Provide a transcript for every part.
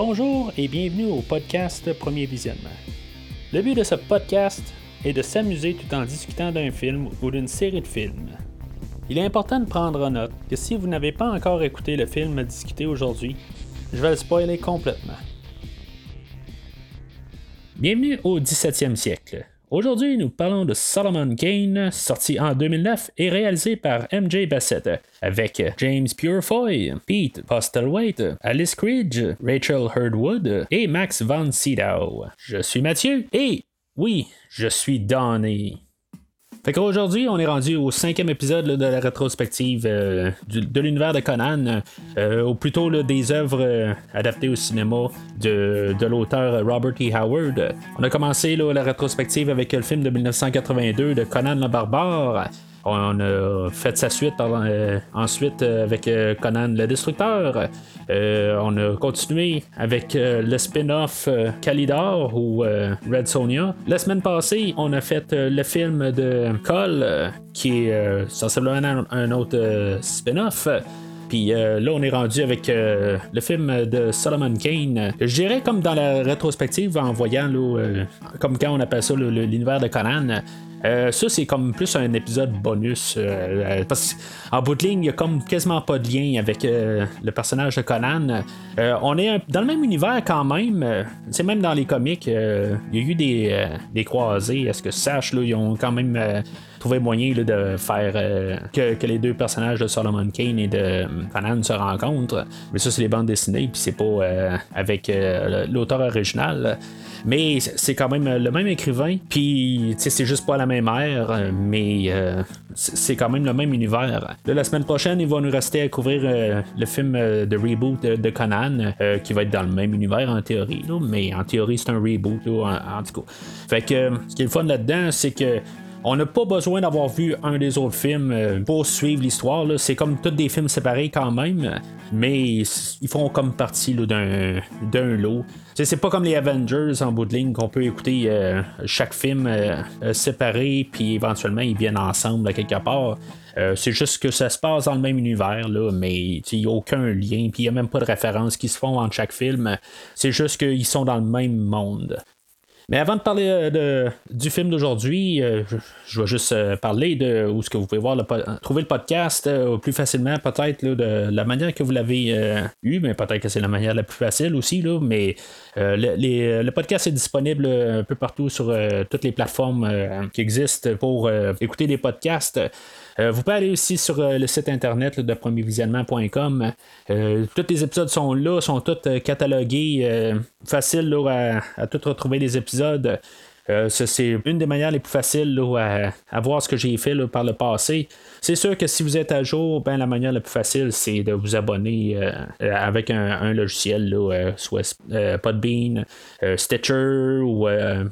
Bonjour et bienvenue au podcast Premier Visionnement. Le but de ce podcast est de s'amuser tout en discutant d'un film ou d'une série de films. Il est important de prendre en note que si vous n'avez pas encore écouté le film à discuter aujourd'hui, je vais le spoiler complètement. Bienvenue au 17e siècle. Aujourd'hui, nous parlons de Solomon Kane, sorti en 2009 et réalisé par MJ Bassett, avec James Purefoy, Pete Postlethwaite, Alice Cridge, Rachel Hurdwood et Max Von Sydow. Je suis Mathieu et oui, je suis Donnie. Fait qu'aujourd'hui, on est rendu au cinquième épisode de la rétrospective euh, de l'univers de Conan, euh, ou plutôt des œuvres euh, adaptées au cinéma de, l'auteur Robert E. Howard. On a commencé la rétrospective avec le film de 1982 de Conan le Barbare. On a fait sa suite ensuite avec Conan le Destructeur. on a continué avec le spin-off Kalidor ou Red Sonia. La semaine passée, on a fait le film de Cole qui est sensiblement un, autre spin-off. Puis là, on est rendu avec le film de Solomon Kane. Je dirais comme dans la rétrospective en voyant, comme quand on appelle ça l'univers de Conan. Euh, ça, c'est comme plus un épisode bonus. Euh, parce qu'en bout de ligne, il n'y a comme quasiment pas de lien avec euh, le personnage de Conan. on est dans le même univers quand même. c'est même dans les comics, il y a eu des, des croisés. Est-ce que sache, là, ils ont quand même trouvé moyen de faire que, les deux personnages de Solomon Kane et de Conan se rencontrent. Mais ça, c'est les bandes dessinées, puis c'est pas avec l'auteur original. Mais c'est quand même le même écrivain, puis c'est juste pas la même ère, mais euh, c'est quand même le même univers. la semaine prochaine, il va nous rester à couvrir euh, le film euh, de reboot de, Conan, qui va être dans le même univers en théorie, mais en théorie, c'est un reboot, en, tout cas. Fait que ce qui est le fun là-dedans, c'est que on n'a pas besoin d'avoir vu un des autres films euh, pour suivre l'histoire. C'est comme tous des films séparés quand même, mais ils font comme partie d'un, lot. C'est pas comme les Avengers en bout de ligne qu'on peut écouter euh, chaque film euh, séparé, puis éventuellement ils viennent ensemble quelque part. c'est juste que ça se passe dans le même univers, mais il n'y a aucun lien, puis il n'y a même pas de références qui se font entre chaque film. C'est juste qu'ils sont dans le même monde. Mais avant de parler euh, du film d'aujourd'hui, euh, je, vais juste euh, parler de où ce que vous pouvez voir trouver le podcast plus facilement, peut-être de la manière que vous l'avez eu, mais peut-être que c'est la manière la plus facile aussi. Là, mais le, podcast est disponible un peu partout sur toutes les plateformes qui existent pour écouter des podcasts. Euh, vous pouvez aller aussi sur euh, le site internet de premiervisionnement.com. Euh, tous les épisodes sont là, sont tous catalogués. facile à, à tout retrouver les épisodes. c'est une des manières les plus faciles à, voir ce que j'ai fait par le passé. C'est sûr que si vous êtes à jour, ben, la manière la plus facile, c'est de vous abonner avec un, logiciel, soit Podbean, Stitcher ou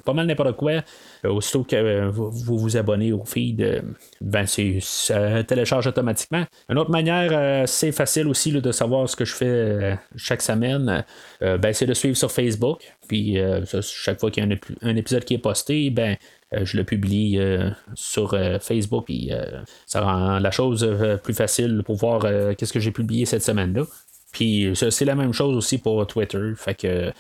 pas mal n'importe quoi. Euh, aussitôt que euh, vous vous abonnez au feed, euh, ben ça télécharge automatiquement. Une autre manière, c'est facile aussi de savoir ce que je fais chaque semaine, ben, c'est de suivre sur Facebook. Puis chaque fois qu'il y a un, épisode qui est posté, ben, je le publie sur Facebook, puis ça rend la chose plus facile pour voir qu'est-ce que j'ai publié cette semaine-là. Puis c'est la même chose aussi pour Twitter. Fait que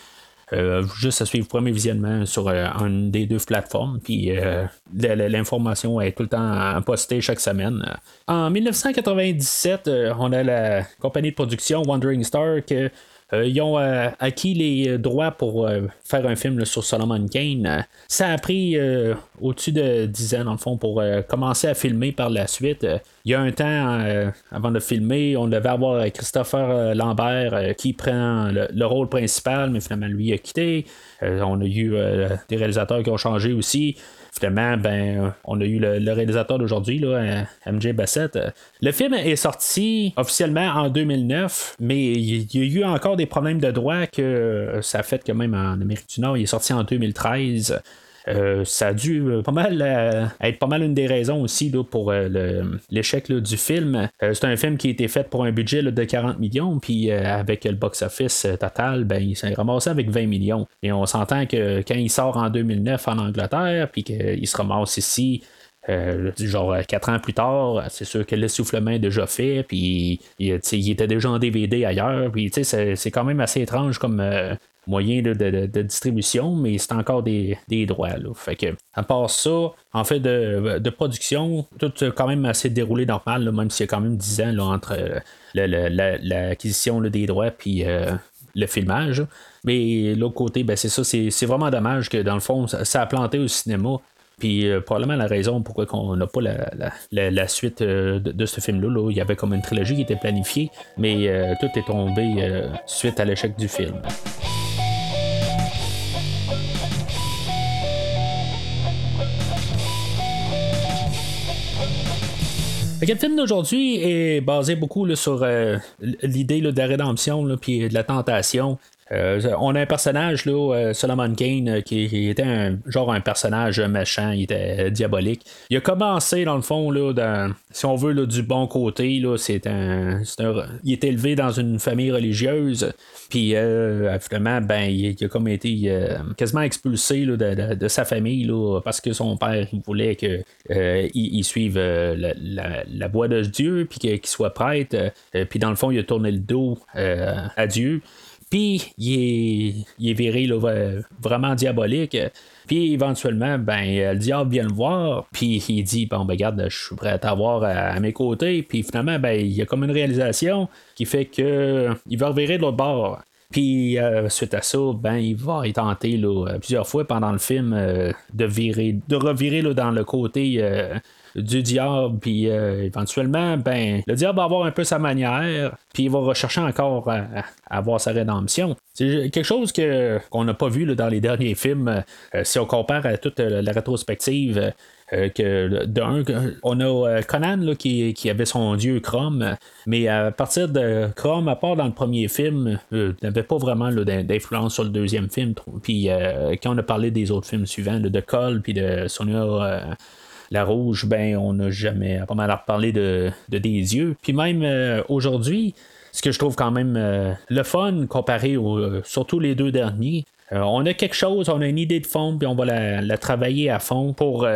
juste à suivre premier visionnement sur euh, une des deux plateformes. Puis euh, l'information est tout le temps postée chaque semaine. En 1997, on a la compagnie de production Wandering Star qui ils ont acquis les droits pour faire un film sur Solomon Kane. Ça a pris au-dessus de 10 ans, dans le fond, pour commencer à filmer par la suite. Il y a un temps, euh, avant de filmer, on devait avoir Christopher euh, Lambert euh, qui prend le, rôle principal, mais finalement, lui a quitté. on a eu des réalisateurs qui ont changé aussi finalement, ben, on a eu le, réalisateur d'aujourd'hui, MJ Bassett. Le film est sorti officiellement en 2009, mais il y a eu encore des problèmes de droit que ça a fait que même en Amérique du Nord, il est sorti en 2013. Euh, ça a dû euh, pas mal euh, être pas mal une des raisons aussi pour l'échec du film. c'est un film qui a été fait pour un budget de 40 millions, puis avec le box-office total, ben, il s'est ramassé avec 20 millions. Et on s'entend que quand il sort en 2009 en Angleterre, puis qu'il se ramasse ici genre quatre ans plus tard, c'est sûr que l'essoufflement est déjà fait, puis il, était déjà en DVD ailleurs, puis c'est quand même assez étrange comme moyen de, distribution, mais c'est encore des, droits. Fait que, à part ça, en fait de, production, tout quand même assez déroulé normal, même s'il y a quand même 10 ans entre l'acquisition des droits puis le filmage. Mais l'autre côté, ben, c'est ça, c'est vraiment dommage que dans le fond, ça, a planté au cinéma. Puis euh, probablement la raison pourquoi on n'a pas la, suite euh, de, ce film-là. Il y avait comme une trilogie qui était planifiée, mais euh, tout est tombé suite à l'échec du film. Le film d'aujourd'hui est basé beaucoup sur l'idée de la rédemption puis de la tentation. Euh, on a un personnage, là, euh, Solomon Kane, euh, qui, était un genre un personnage méchant, il était diabolique. Il a commencé, dans le fond, là, si on veut, là, du bon côté, là, c'est un, il est élevé dans une famille religieuse, puis finalement, ben, il, a été quasiment expulsé de, sa famille, là, parce que son père, voulait qu'il il suive la, la, voie de Dieu, puis qu'il soit prêtre, puis dans le fond, il a tourné le dos à Dieu. Puis il est, viré vraiment diabolique. Puis éventuellement, ben, le diable vient le voir, puis il dit Bon, ben, regarde, je suis prêt à t'avoir à, mes côtés. Puis finalement, ben, il y a comme une réalisation qui fait que il va revirer de l'autre bord. Puis euh, suite à ça, ben il va tenter plusieurs fois pendant le film euh, de virer, de revirer dans le côté euh, du diable, puis euh, éventuellement, ben, le diable va avoir un peu sa manière, puis il va rechercher encore à, avoir sa rédemption. C'est quelque chose que, qu'on n'a pas vu dans les derniers films, euh, si on compare à toute la rétrospective. Euh, que d'un, on a Conan qui, avait son dieu Chrome, mais à partir de Chrome, à part dans le premier film, il n'avait pas vraiment d'influence sur le deuxième film. Puis quand on a parlé des autres films suivants, de Cole puis de Sonia la rouge, ben, on n'a jamais pas mal à reparler de, des yeux. Puis même euh, aujourd'hui, ce que je trouve quand même euh, le fun comparé au, euh, surtout les deux derniers, on a quelque chose, on a une idée de fond, puis on va la, travailler à fond pour,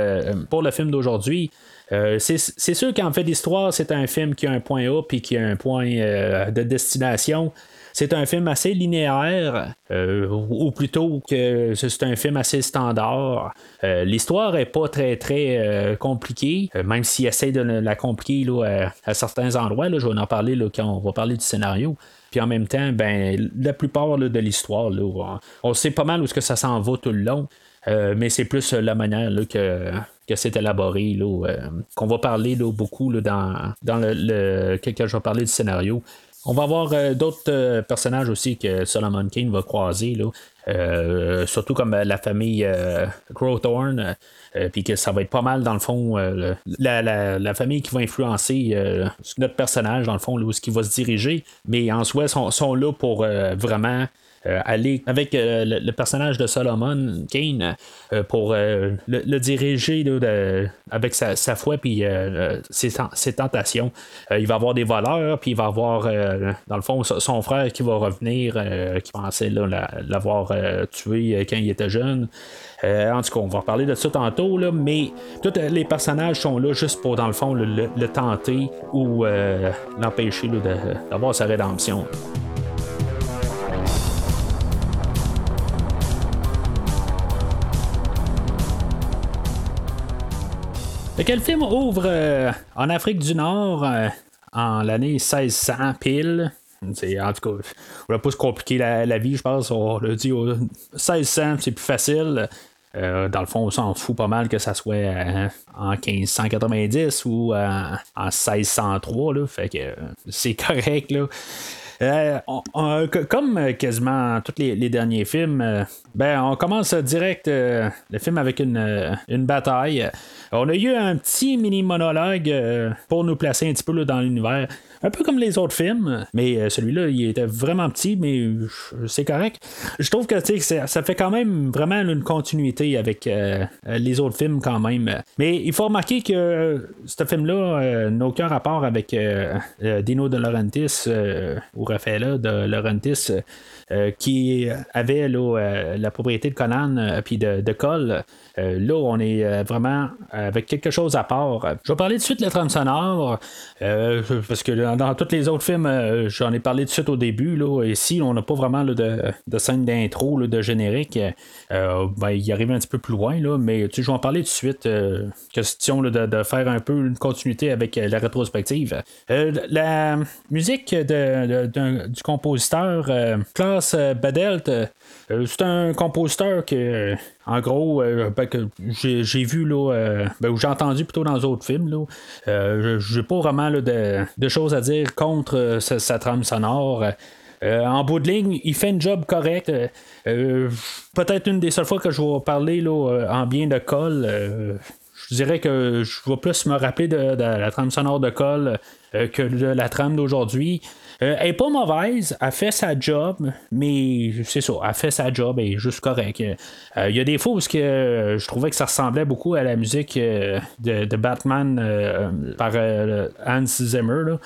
pour le film d'aujourd'hui. c'est sûr qu'en fait d'histoire, c'est un film qui a un point A puis qui a un point de destination. C'est un film assez linéaire, euh, ou plutôt que c'est un film assez standard. Euh, l'histoire est pas très très euh, compliquée, même s'il essaie de la compliquer à, certains endroits. je vais en parler quand on va parler du scénario. Puis en même temps, ben, la plupart de l'histoire, on, sait pas mal où ce que ça s'en va tout le long. mais c'est plus la manière que, que c'est élaboré, qu'on va parler beaucoup dans, dans le, je vais parler du scénario. On va avoir euh, d'autres euh, personnages aussi que Solomon King va croiser, là. Euh, surtout comme la famille Growthorn, puis que ça va être pas mal dans le fond la, famille qui va influencer notre personnage dans le fond, là, où ce qui va se diriger, mais en soi sont, sont là pour vraiment aller avec euh, le, personnage de Solomon Kane euh, pour le, diriger avec sa, foi puis ses, tentations. il va avoir des voleurs, puis il va avoir, dans le fond, son frère qui va revenir, qui pensait l'avoir tué quand il était jeune. en tout cas, on va parler de ça tantôt, là, mais tous les personnages sont là juste pour, dans le fond, le, tenter ou l'empêcher d'avoir sa rédemption. Quel film ouvre euh, en Afrique du Nord euh, en l'année 1600 pile? en tout cas, on va pas se compliquer la, vie, je pense. On l'a dit 1600, c'est plus facile. Euh, dans le fond, on s'en fout pas mal que ça soit en 1590 ou en 1603. Là, fait que c'est correct. Là. Euh, comme quasiment tous les, derniers films, euh, ben, on commence direct euh, le film avec une, une, bataille. On a eu un petit mini monologue pour nous placer un petit peu dans l'univers. Un peu comme les autres films, mais celui-là, il était vraiment petit, mais c'est correct. Je trouve que ça fait quand même vraiment une continuité avec les autres films quand même. Mais il faut remarquer que ce film-là n'a aucun rapport avec Dino De Laurentiis ou Raffaella de Laurentis. qui avait la propriété de Conan puis de, de Cole. là, on est vraiment avec quelque chose à part. Je vais parler de suite de la trame sonore, parce que dans, tous les autres films, j'en ai parlé de suite au début. Là, ici, on n'a pas vraiment de, de, scène d'intro, de générique. Ben, il arrive un petit peu plus loin, là, mais je vais en parler de suite. question de, faire un peu une continuité avec la rétrospective. la musique du compositeur Klaus Badelt, c'est un compositeur que, en gros, ben, que j'ai, vu, là, ben, ou j'ai entendu plutôt dans d'autres films. Là. j'ai pas vraiment de, choses à dire contre sa, trame sonore. en bout de ligne, il fait un job correct. peut-être une des seules fois que je vais parler là, en bien de Cole. je dirais que je vais plus me rappeler de, la trame sonore de Cole que de la trame d'aujourd'hui. Euh, elle est pas mauvaise, elle fait sa job, mais c'est ça, elle fait sa job, est juste correcte. Euh, il y a des fois où que, je trouvais que ça ressemblait beaucoup à la musique euh, de, Batman par Hans Zimmer,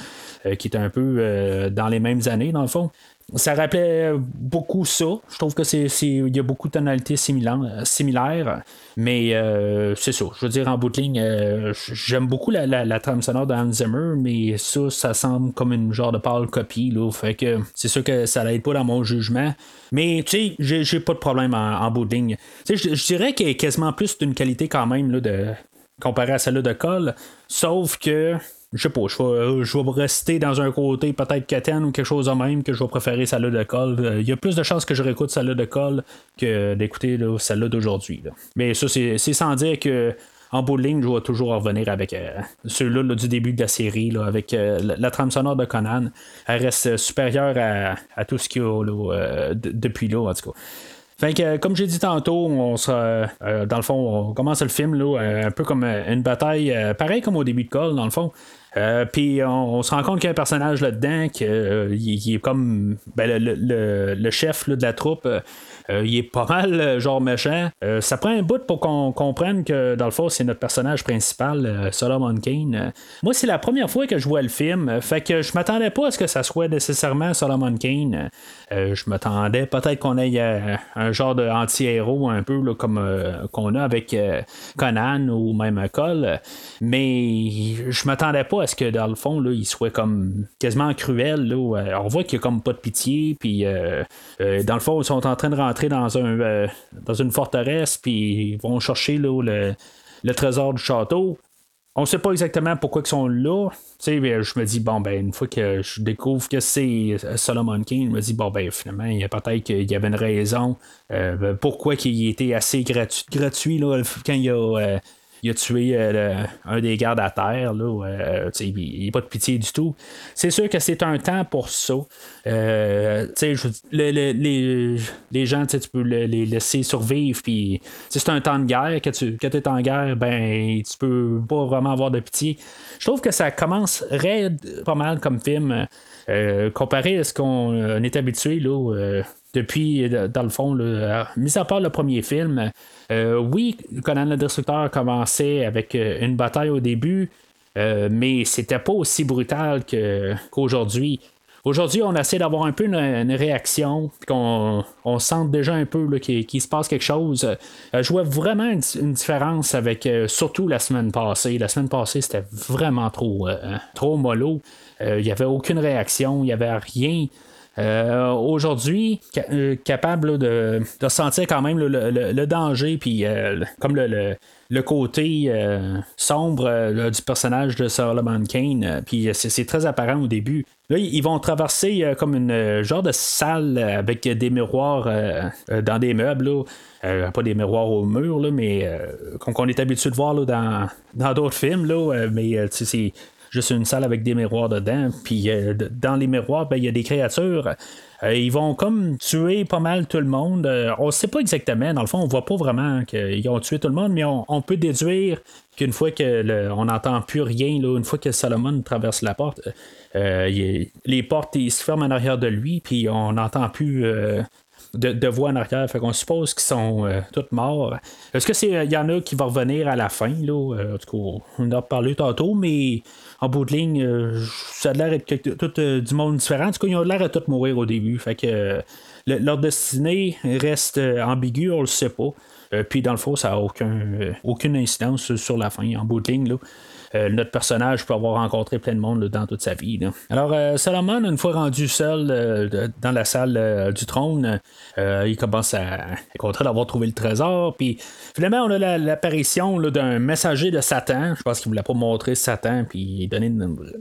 qui est un peu dans les mêmes années, dans le fond ça rappelait beaucoup ça. Je trouve que c'est, il y a beaucoup de tonalités similaires, mais euh, c'est ça. Je veux dire, en bout de ligne, euh, j'aime beaucoup la, la, trame sonore de Hans mais ça, ça semble comme une genre de pâle copie. Là, fait que c'est sûr que ça n'aide pas dans mon jugement. Mais tu sais, j'ai, pas de problème en, bout de ligne. Je, je dirais qu'il est quasiment plus d'une qualité quand même là, de, comparé à celle-là de Cole. Sauf que je sais pas, je vais, euh, je vais rester dans un côté peut-être Katen ou quelque chose de même que je vais préférer celle-là de Cole. Euh, il y a plus de chances que je réécoute celle-là de Cole que d'écouter celle-là d'aujourd'hui. Mais ça, c'est sans dire que en bout de ligne, je vais toujours revenir avec euh, ceux-là du début de la série, avec la, trame sonore de Conan. Elle reste supérieure à, tout ce qu'il y a depuis là, en tout cas. Fait que, comme j'ai dit tantôt, on sera, dans le fond, on commence le film là, un peu comme une bataille, pareil comme au début de Cole, dans le fond. Euh, puis on, se rend compte qu'il y a un personnage là-dedans qui euh, est comme ben, le, chef de la troupe. Euh, il est pas mal genre méchant. ça prend un bout pour qu'on comprenne que dans le fond, c'est notre personnage principal, Solomon Kane. moi, c'est la première fois que je vois le film. Fait que je m'attendais pas à ce que ça soit nécessairement Solomon Kane. je m'attendais peut-être qu'on ait un genre de anti-héros un peu comme qu'on a avec Conan ou même Cole. Mais je m'attendais pas est-ce que dans le fond, là, il soit comme quasiment cruel. Là, euh, on voit qu'il a comme pas de pitié, puis euh, euh, dans le fond, ils sont en train de rentrer dans un dans une forteresse, puis ils vont chercher le, trésor du château. On ne sait pas exactement pourquoi ils sont là. je me dis, bon, ben, une fois que je découvre que c'est Solomon King, je me dis, bon, ben, finalement, il y a peut-être qu'il y avait une raison. pourquoi il était assez gratuit, là, quand il a il a tué euh, un des gardes à terre. Là, euh, il a pas de pitié du tout. C'est sûr que c'est un temps pour ça. Euh, les, les, gens, tu peux les laisser survivre. Puis, c'est un temps de guerre. Quand tu es en guerre, ben, tu peux pas vraiment avoir de pitié. Je trouve que ça commence raide pas mal comme film. comparé à ce qu'on est habitué depuis, dans le fond, mis à part le premier film, euh, oui, Conan le Destructeur commençait avec euh, une bataille au début, euh, mais c'était pas aussi brutal qu'aujourd'hui. Aujourd'hui, on essaie d'avoir un peu une, réaction, qu'on on sente déjà un peu qu'il, se passe quelque chose. je vois vraiment une, différence avec surtout la semaine passée. La semaine passée, c'était vraiment trop, trop mollo. Il n'y avait aucune réaction, il n'y avait rien. Euh, aujourd'hui, euh, capable de, sentir quand même le, danger, puis euh, comme le, côté sombre du personnage de Solomon Kane, puis c'est très apparent au début. Là, ils vont traverser comme une genre de salle avec des miroirs dans des meubles. pas des miroirs au mur, mais qu'on est habitué de voir dans d'autres films. Mais c'est juste une salle avec des miroirs dedans. Puis euh, dans les miroirs, ben, il y a des créatures. Euh, ils vont comme tuer pas mal tout le monde. Euh, on ne sait pas exactement. Dans le fond, on voit pas vraiment qu'ils ont tué tout le monde, mais on, peut déduire qu'une fois que on n'entend plus rien, une fois que Salomon traverse la porte, les portes se ferment en arrière de lui, puis on n'entend plus de, voix en arrière. Fait qu'on suppose qu'ils sont tous morts. Est-ce que c'est. Il y en a qui vont revenir à la fin, là? en tout cas, on en a parlé tantôt, mais en bout de ligne, ça a l'air d'être tout du monde différent. En tout cas, ils ont l'air de tous mourir au début. Fait que leur destinée reste ambiguë, on le sait pas. puis dans le fond, ça n'a aucun, aucune incidence sur la fin en bout de ligne. Là. Euh, notre personnage peut avoir rencontré plein de monde dans toute sa vie. Alors, euh, Solomon, une fois rendu seul euh, dans la salle du trône, il commence à être d'avoir trouvé le trésor. Puis finalement, on a l'apparition d'un messager de Satan. Je pense qu'il voulait pas montrer Satan puis donner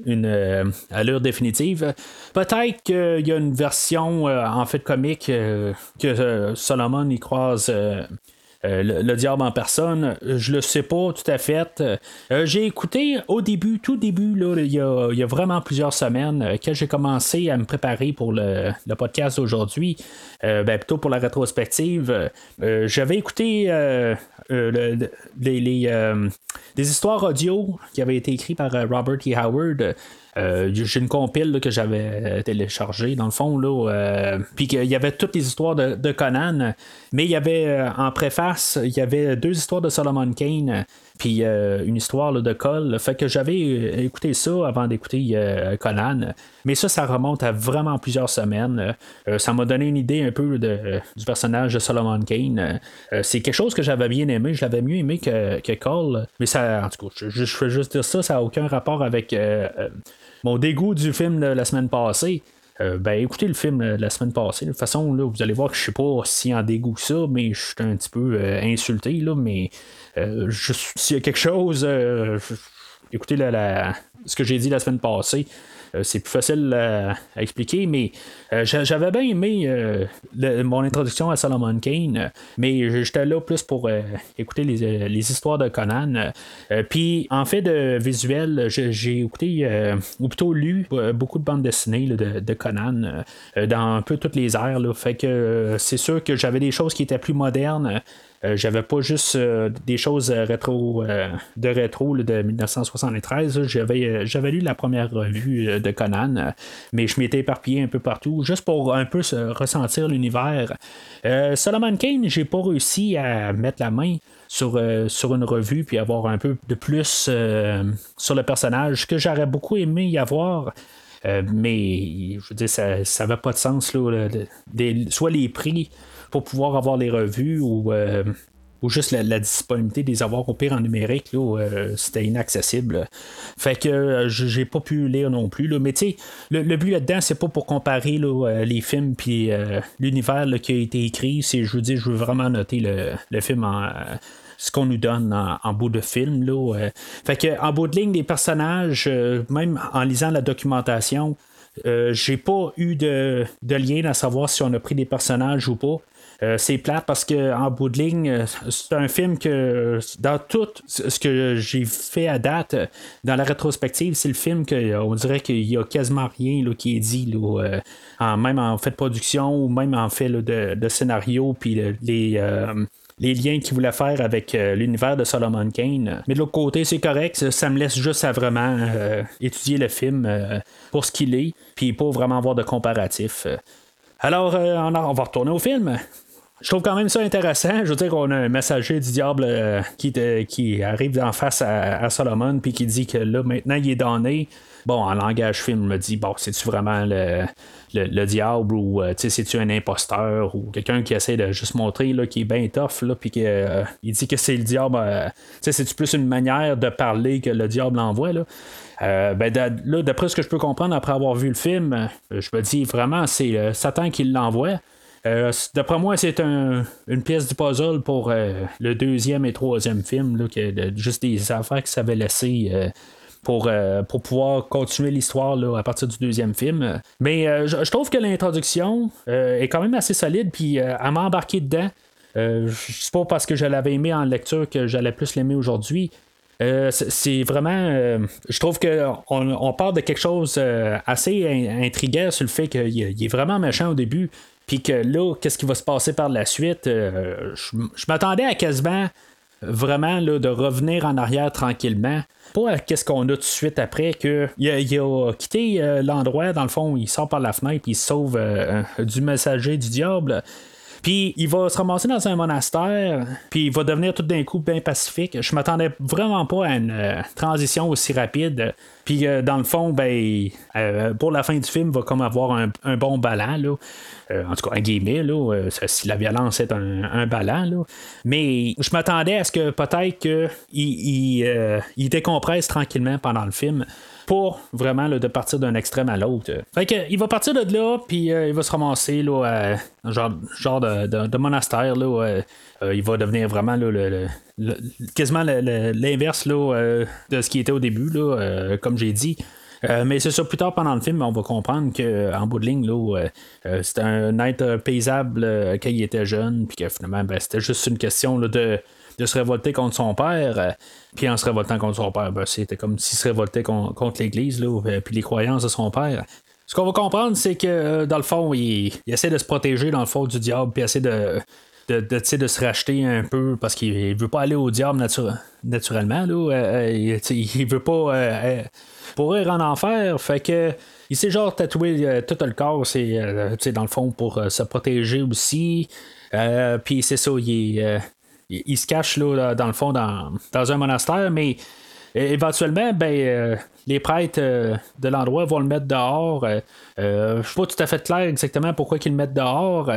une, allure définitive. Peut-être qu'il y a une version en fait comique que Solomon y croise euh, le, diable en personne, je le sais pas tout à fait. Euh, j'ai écouté au début, tout début, là, il, y a, vraiment plusieurs semaines, euh, que j'ai commencé à me préparer pour le, podcast d'aujourd'hui, ben, plutôt pour la rétrospective. J'avais écouté les, des histoires audio qui avaient été écrites par Robert E. Howard. Euh, j'ai une compile que j'avais euh, téléchargée, dans le fond, là, euh, puis qu'il y avait toutes les histoires de, Conan, mais il y avait en préface, il y avait deux histoires de Solomon Kane, puis une histoire de Cole. Fait que j'avais écouté ça avant d'écouter Conan, mais ça, ça remonte à vraiment plusieurs semaines. ça m'a donné une idée un peu de, du personnage de Solomon Kane. c'est quelque chose que j'avais bien aimé, je l'avais mieux aimé que, que Cole, mais ça, en tout cas, je, je, juste dire ça, ça n'a aucun rapport avec mon dégoût du film de la semaine passée. Euh, ben écoutez le film de la semaine passée. De toute façon, là, vous allez voir que je suis pas si en dégoût que ça, mais je suis un petit peu euh, insulté. Là, mais euh, s'il y a quelque chose, écoutez ce que j'ai dit la semaine passée. Euh, c'est plus facile à, expliquer, mais euh, j'avais bien aimé euh, mon introduction à Solomon Kane, mais j'étais là plus pour écouter les, histoires de Conan. Puis en fait de visuel, j'ai écouté, ou plutôt lu, beaucoup de bandes dessinées de, Conan dans un peu toutes les airs. Fait que c'est sûr que j'avais des choses qui étaient plus modernes. Euh, j'avais pas juste euh, des choses euh, rétro de rétro de 1973. J'avais, j'avais lu la première revue de Conan, mais je m'étais éparpillé un peu partout, juste pour un peu ressentir l'univers. Solomon Kane, j'ai pas réussi à mettre la main sur, sur une revue puis avoir un peu de plus sur le personnage que j'aurais beaucoup aimé y avoir. mais je veux dire, ça n'avait pas de sens. Là, soit les prix pour pouvoir avoir les revues ou, euh, ou juste la, disponibilité des avoir au pire en numérique, euh, c'était inaccessible. Fait que euh, j'ai pas pu lire non plus. Là. Mais tu sais, le, but là-dedans, c'est pas pour comparer les films puis l'univers qui a été écrit. C'est, je veux dire, je veux vraiment noter le, film en ce qu'on nous donne en, bout de film. Là, Fait que en bout de ligne, les personnages, même en lisant la documentation, j'ai pas eu de, de, lien à savoir si on a pris des personnages ou pas. Euh, c'est plate parce que en bout de ligne, euh, c'est un film que dans tout ce que j'ai fait à date, dans la rétrospective, c'est le film que on dirait qu'il y a quasiment rien là, qui est dit, euh, même en fait de production ou même en fait de, scénario, puis les liens qu'il voulait faire avec l'univers de Solomon Kane. Mais de l'autre côté, c'est correct, ça, me laisse juste à vraiment étudier le film pour ce qu'il est, puis pas vraiment avoir de comparatif. Alors, on va retourner au film je trouve quand même ça intéressant. Je veux dire qu'on a un messager du diable euh, qui, qui arrive en face à, Solomon puis qui dit que là, maintenant, il est donné. Bon, en langage film, me dit, bon, c'est-tu vraiment le, le, diable ou euh, c'est-tu un imposteur ou quelqu'un qui essaie de juste montrer là, qui est bien tough, là, puis qu'il euh, dit que c'est le diable. c'est-tu plus une manière de parler que le diable envoie, ben, là, d'après ce que je peux comprendre après avoir vu le film, je me dis vraiment, c'est Satan qui l'envoie. Euh, d'après moi, c'est une pièce du puzzle pour euh, le deuxième et troisième film, là, juste des affaires que ça avait laissé. Euh, pour, pouvoir continuer l'histoire à partir du deuxième film. Mais je, trouve que l'introduction est quand même assez solide, puis à m'embarquer dedans. c'est pas parce que je l'avais aimé en lecture que j'allais plus l'aimer aujourd'hui. c'est vraiment. je trouve qu'on on part de quelque chose assez intriguant sur le fait qu'il est vraiment méchant au début. Puis que là, qu'est-ce qui va se passer par la suite? Euh, je, m'attendais à quasiment vraiment là, de revenir en arrière tranquillement. Pas qu'est-ce qu'on a tout de suite après, que il a, quitté euh, l'endroit, dans le fond, il sort par la fenêtre, il sauve euh, du messager du diable. Puis il va se ramasser dans un monastère, puis il va devenir tout d'un coup bien pacifique. Je m'attendais vraiment pas à une transition aussi rapide. Puis dans le fond, ben, pour la fin du film, il va comme avoir un, bon ballon. Là. en tout cas, un guillemets, là, si la violence est un, un ballon. Mais je m'attendais à ce que peut-être qu'il il, il décompresse tranquillement pendant le film pour vraiment de partir d'un extrême à l'autre. Fait il va partir de là, puis euh, il va se ramasser là, à, genre, genre de, monastère. Là, euh, il va devenir vraiment le, quasiment l'inverse de ce qui était au début, là, comme j'ai dit. mais c'est ça, plus tard pendant le film, on va comprendre qu'en bout de ligne, là, c'était un être paysable quand il était jeune, puis que finalement, ben, c'était juste une question de de se révolter contre son père. Euh, puis en se révoltant contre son père, ben, c'était comme s'il se révoltait contre l'Église, euh, puis les croyances de son père. Ce qu'on va comprendre, c'est que euh, dans le fond, il, essaie de se protéger dans le fond du diable, puis essaie de, de, de, se racheter un peu parce qu'il veut pas aller au diable naturellement. Là, il, veut pas pourrir en enfer. Fait que il s'est genre tatoué tout le corps, c'est dans le fond pour se protéger aussi. puis c'est ça, il est il, se cache là, dans le fond dans, un monastère, mais éventuellement, ben, euh, les prêtres euh, de l'endroit vont le mettre dehors. Euh, je ne suis pas tout à fait clair exactement pourquoi ils le mettent dehors,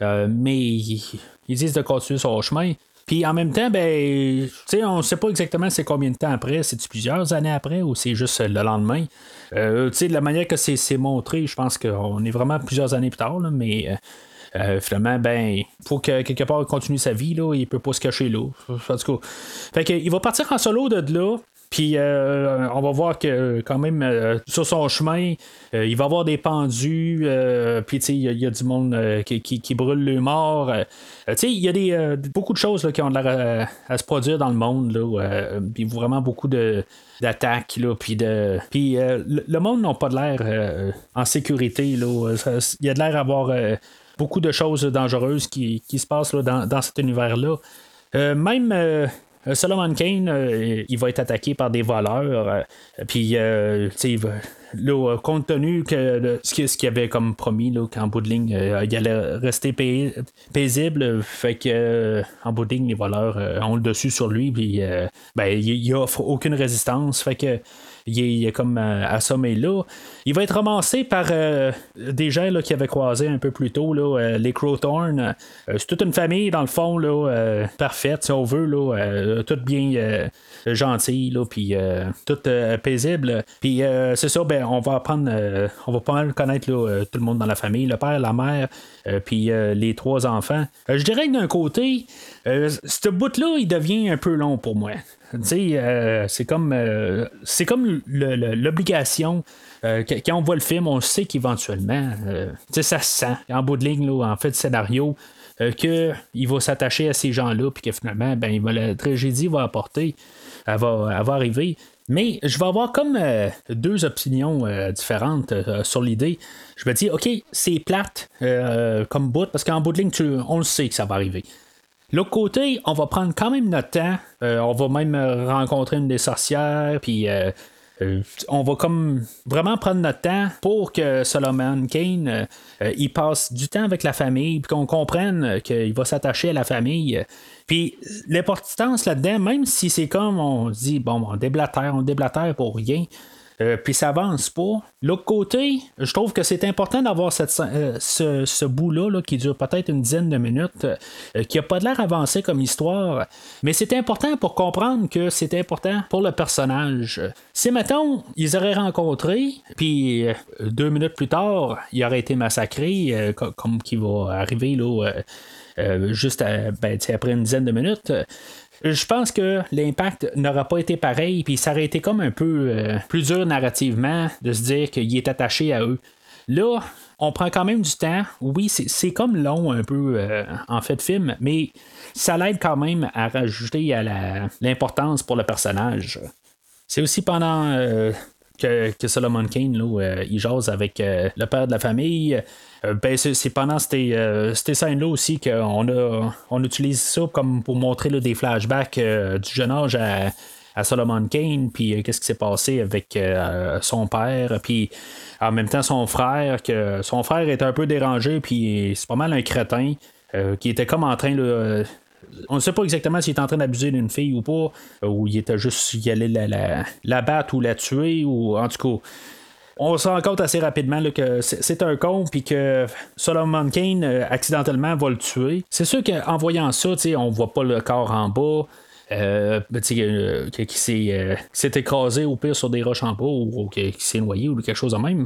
mais ils, disent de continuer son chemin. Puis en même temps, ben, on ne sait pas exactement c'est combien de temps après, c'est plusieurs années après ou c'est juste le lendemain. de la manière que c'est montré, je pense qu'on est vraiment plusieurs années plus tard, mais euh, finalement, ben, faut que quelque part il continue sa vie, là, il peut pas se cacher là. Fait que, il va partir en solo de là. Puis euh, on va voir que quand même euh, sur son chemin, il va avoir des pendus, puis il y, a du monde qui, brûle le mort. il y a des, beaucoup de choses qui ont l'air à, se produire dans le monde. Là, puis vraiment beaucoup de d'attaques puis de puis le, monde n'a pas de l'air en sécurité là il y a de l'air à avoir beaucoup de choses dangereuses qui, se passent dans, cet univers-là. Euh, même euh, Solomon Kane, euh, il va être attaqué par des voleurs. puis, là, compte tenu que ce qu'il avait comme promis, qu'en bout de ligne, il allait rester paisible, fait que en bout de ligne, les voleurs ont le dessus sur lui, puis ben, il, offre aucune résistance. Fait que il est, comme euh, assommé là. Il va être ramassé par euh, des gens qui avaient croisé un peu plus tôt, là, euh, les Crowthorn. c'est toute une famille, dans le fond, là, parfaite, si on veut, là, toute bien gentille, puis toute paisible. Puis c'est ça, ben, on va apprendre, on va pas mal connaître tout le monde dans la famille, le père, la mère, puis les trois enfants. je dirais que d'un côté, ce bout-là, il devient un peu long pour moi. Euh, c'est comme euh, c'est comme l'obligation. Euh, quand on voit le film, on sait qu'éventuellement, ça se sent, en bout de ligne, en fait, le scénario, qu'il va s'attacher à ces gens-là, puis que finalement, ben, la tragédie va apporter, elle va, arriver. Mais je vais avoir comme deux opinions différentes sur l'idée. Je me dis, OK, c'est plate comme bout, parce qu'en bout de ligne, on le sait que ça va arriver. L'autre côté, on va prendre quand même notre temps. Euh, on va même rencontrer une des sorcières, puis euh, euh, on va vraiment prendre notre temps pour que Solomon Kane il passe du temps avec la famille, puis qu'on comprenne qu'il va s'attacher à la famille. Puis l'importance là-dedans, même si c'est comme on dit, bon, on déblatère, on déblatère pour rien. Euh, puis ça avance pas. L'autre côté, je trouve que c'est important d'avoir euh, ce, bout-là qui dure peut-être une dizaine de minutes, euh, qui a pas l'air avancé comme histoire, mais c'est important pour comprendre que c'est important pour le personnage. Si, mettons, ils auraient rencontré, puis deux minutes plus tard, il aurait été massacré, comme qui va arriver là. juste ben, après une dizaine de minutes, je pense que l'impact n'aura pas été pareil, puis ça aurait été comme un peu euh, plus dur narrativement de se dire qu'il est attaché à eux. Là, on prend quand même du temps. Oui, c'est comme long un peu euh, en fait de film, mais ça l'aide quand même à rajouter à l'importance pour le personnage. C'est aussi pendant euh, que, Solomon Kane, là, il jase avec le père de la famille. Euh, ben, c'est pendant ces, euh, scènes-là aussi qu'on a, on utilise ça comme pour montrer des flashbacks euh, du jeune âge à, Solomon Kane, puis qu'est-ce qui s'est passé avec son père, puis en même temps son frère, que son frère est un peu dérangé, puis c'est pas mal un crétin. qui était comme en train de on ne sait pas exactement s'il est en train d'abuser d'une fille ou pas, ou il était juste y aller la, la, battre ou la tuer, ou en tout cas. On se rend compte assez rapidement que c'est un con, puis que Solomon Kane euh, accidentellement va le tuer. C'est sûr qu'en voyant ça, on voit pas le corps en bas. Euh, euh, qui s'est écrasé au pire sur des roches en bas ou, qui s'est noyé ou quelque chose de même.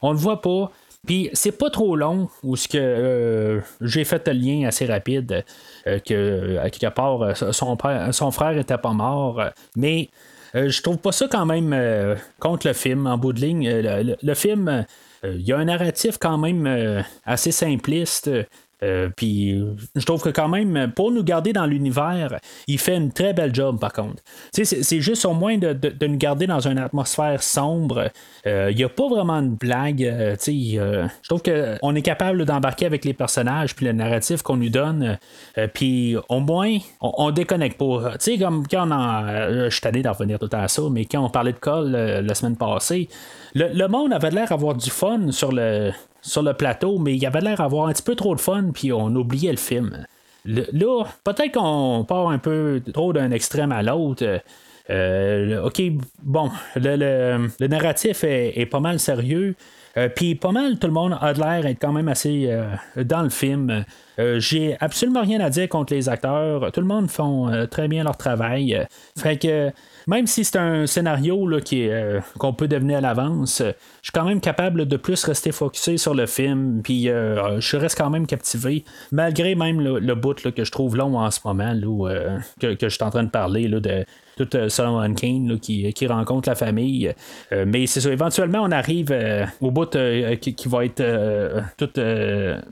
on ne voit pas. Puis c'est pas trop long où ce que euh, j'ai fait le lien assez rapide euh, que à quelque part euh, son père, son frère était pas mort, mais je trouve pas ça quand même contre le film en bout de ligne. le film, il y a un narratif quand même assez simpliste. Euh, puis je trouve que quand même, pour nous garder dans l'univers, il fait une très belle job par contre. C'est juste au moins de, nous garder dans une atmosphère sombre. Euh, il n'y a pas vraiment de blague. Euh, je trouve qu'on est capable d'embarquer avec les personnages puis le narratif qu'on nous donne. puis au moins, on, déconnecte pas. Tu sais, comme quand on je suis tanné d'en revenir tout à ça, mais quand on parlait de Cole la semaine passée, le, le monde avait l'air d'avoir du fun sur le, sur le plateau, mais il avait l'air d'avoir un petit peu trop de fun, puis on oubliait le film. là, peut-être qu'on part un peu trop d'un extrême à l'autre. Euh, ok, bon, le, narratif est, pas mal sérieux. Euh, puis pas mal, tout le monde a l'air d'être quand même assez euh, dans le film. J'ai absolument rien à dire contre les acteurs. Tout le monde font très bien leur travail. Fait que même si c'est un scénario là, qui euh, qu'on peut devenir à l'avance, je suis quand même capable de plus rester focusé sur le film, puis euh, je reste quand même captivé, malgré même le, bout que je trouve long en ce moment, là, euh, que, je suis en train de parler là, de tout Solomon Kane qui, rencontre la famille. mais c'est ça, éventuellement, on arrive au bout qui, qui, va être tout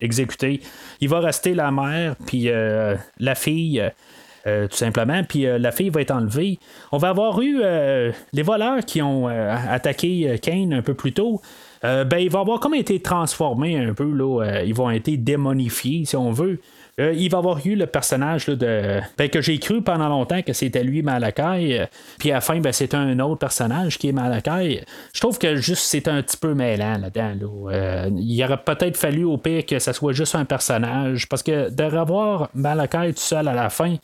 exécuté. Il va rester la mère, puis la fille. Euh, tout simplement. Puis euh, la fille va être enlevée. On va avoir eu euh, les voleurs qui ont attaqué Kane un peu plus tôt. ben, il va avoir comme été transformé un peu. Là, ils vont être démonifiés, si on veut. Euh, il va avoir eu le personnage de. Ben, que j'ai cru pendant longtemps que c'était lui Malakai. Euh, puis à la fin, ben, c'est un autre personnage qui est Malakai. Je trouve que juste c'est un petit peu mêlant là-dedans. Euh, il aurait peut-être fallu au pire que ça soit juste un personnage. Parce que de revoir Malakai tout seul à la fin.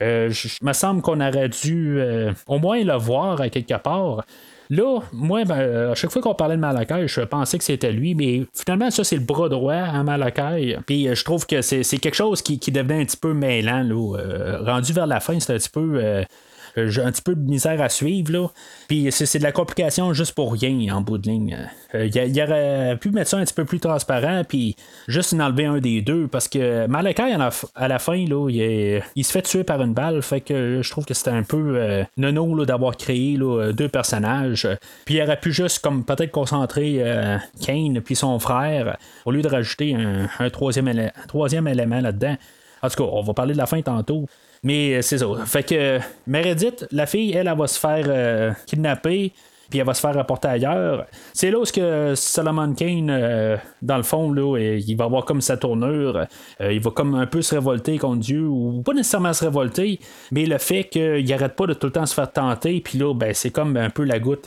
je me semble qu'on aurait dû au moins le voir à quelque part. Là, moi, ben, à chaque fois qu'on parlait de Malakai, je pensais que c'était lui, mais finalement, ça, c'est le bras droit à Malakai. Puis euh, je trouve que c'est quelque chose qui, qui, devenait un petit peu mêlant. Là, euh, rendu vers la fin, c'est un petit peu. Euh, euh, j'ai un petit peu de misère à suivre. Là. Puis c'est, de la complication juste pour rien en bout de ligne. Euh, il y, aurait pu mettre ça un petit peu plus transparent, puis juste en enlever un des deux, parce que Malakai, à la fin, là, il, se fait tuer par une balle, fait que je trouve que c'était un peu euh, nono d'avoir créé deux personnages. Puis il aurait pu juste comme peut-être concentrer Kane puis son frère, au lieu de rajouter un, troisième, troisième élément là-dedans. En tout cas, on va parler de la fin tantôt. Mais euh, c'est ça. Fait que Meredith, la fille, elle, elle, va se faire euh, kidnapper puis elle va se faire rapporter ailleurs. C'est là où que Solomon Kane, euh, dans le fond, là, il va avoir comme sa tournure. il va comme un peu se révolter contre Dieu, ou pas nécessairement se révolter, mais le fait qu'il n'arrête pas de tout le temps se faire tenter, puis là, ben, c'est comme un peu la goutte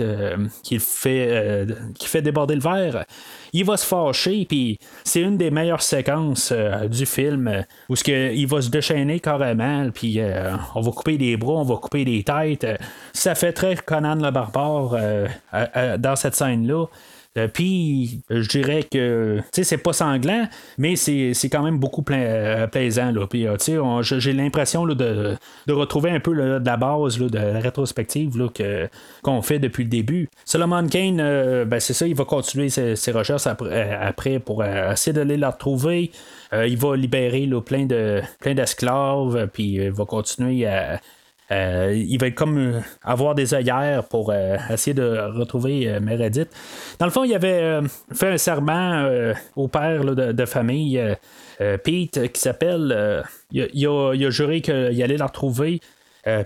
qui, fait, qui fait déborder le verre il va se fâcher, puis c'est une des meilleures séquences euh, du film euh, où il va se déchaîner carrément, puis euh, on va couper des bras, on va couper des têtes. ça fait très Conan le barbare dans cette scène-là. Euh, puis, je dirais que, tu sais, c'est pas sanglant, mais c'est, quand même beaucoup euh, plaisant. Là. Puis, euh, tu sais, j'ai l'impression de, retrouver un peu de la base de la rétrospective là, qu'on fait depuis le début. Solomon Kane, ben, c'est ça, il va continuer ses, recherches après, pour essayer d'aller la retrouver. il va libérer là, plein, de, plein d'esclaves, puis il va continuer à euh, il va comme euh, avoir des œillères pour euh, essayer de retrouver Meredith. Dans le fond, il avait fait un serment au père de, famille, Pete, qui s'appelle. Il a, juré qu'il allait la retrouver.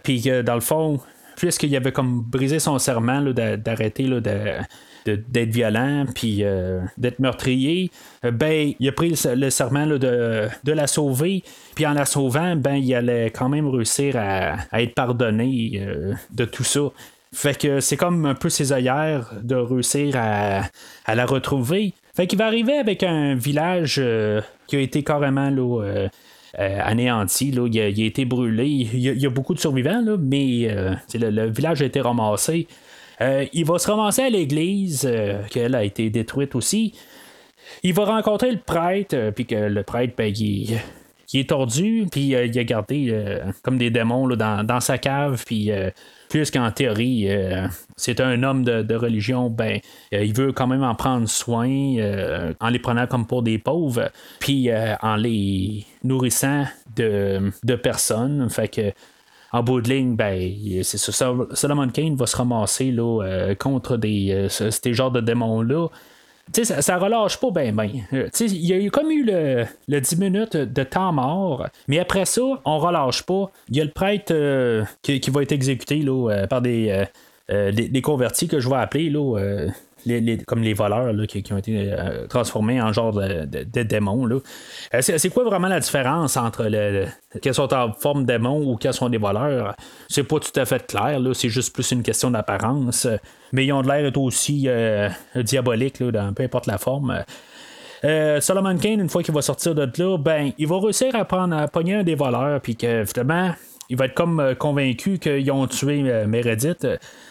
Puis dans le fond, puisqu'il avait comme brisé son serment d'arrêter de, d'être violent puis euh, d'être meurtrier, euh, ben il a pris le, serment de, de, la sauver. Puis en la sauvant, ben il allait quand même réussir à, être pardonné euh, de tout ça. Fait que c'est comme un peu ses œillères de réussir à, la retrouver. Fait qu'il va arriver avec un village qui a été carrément là, anéanti. Là. Il, a, été brûlé. Il y a, beaucoup de survivants, là, mais le, village a été ramassé. il va se ramasser à l'église, qu'elle a été détruite aussi. Il va rencontrer le prêtre, puis que le prêtre, ben, il, est tordu, puis il a gardé comme des démons là, dans, sa cave, puis puisqu'en théorie, euh, c'est un homme de, religion, ben, euh, il veut quand même en prendre soin euh, en les prenant comme pour des pauvres, puis en les nourrissant de, personnes. Fait que. En bout de ligne, ben, c'est ça. Solomon Kane va se ramasser là, contre des, ces genres de démons-là ça, ça relâche pas bien, ben. il y a eu comme eu le, 10 minutes de temps mort, mais après ça, on relâche pas. Il y a le prêtre euh, qui, va être exécuté là, euh, par des, des, convertis que je vais appeler là, comme les voleurs qui, ont été euh, transformés en genre de, démons. Là. Euh, c'est, quoi vraiment la différence entre le, qu'elles sont en forme démon ou qu'elles sont des voleurs? C'est pas tout à fait clair, là, c'est juste plus une question d'apparence. Mais ils ont l'air aussi euh, diaboliques, dans peu importe la forme. Solomon Kane, une fois qu'il va sortir de là, ben, il va réussir à prendre à pogner un des voleurs, puis que finalement, il va être comme convaincu qu'ils ont tué Meredith.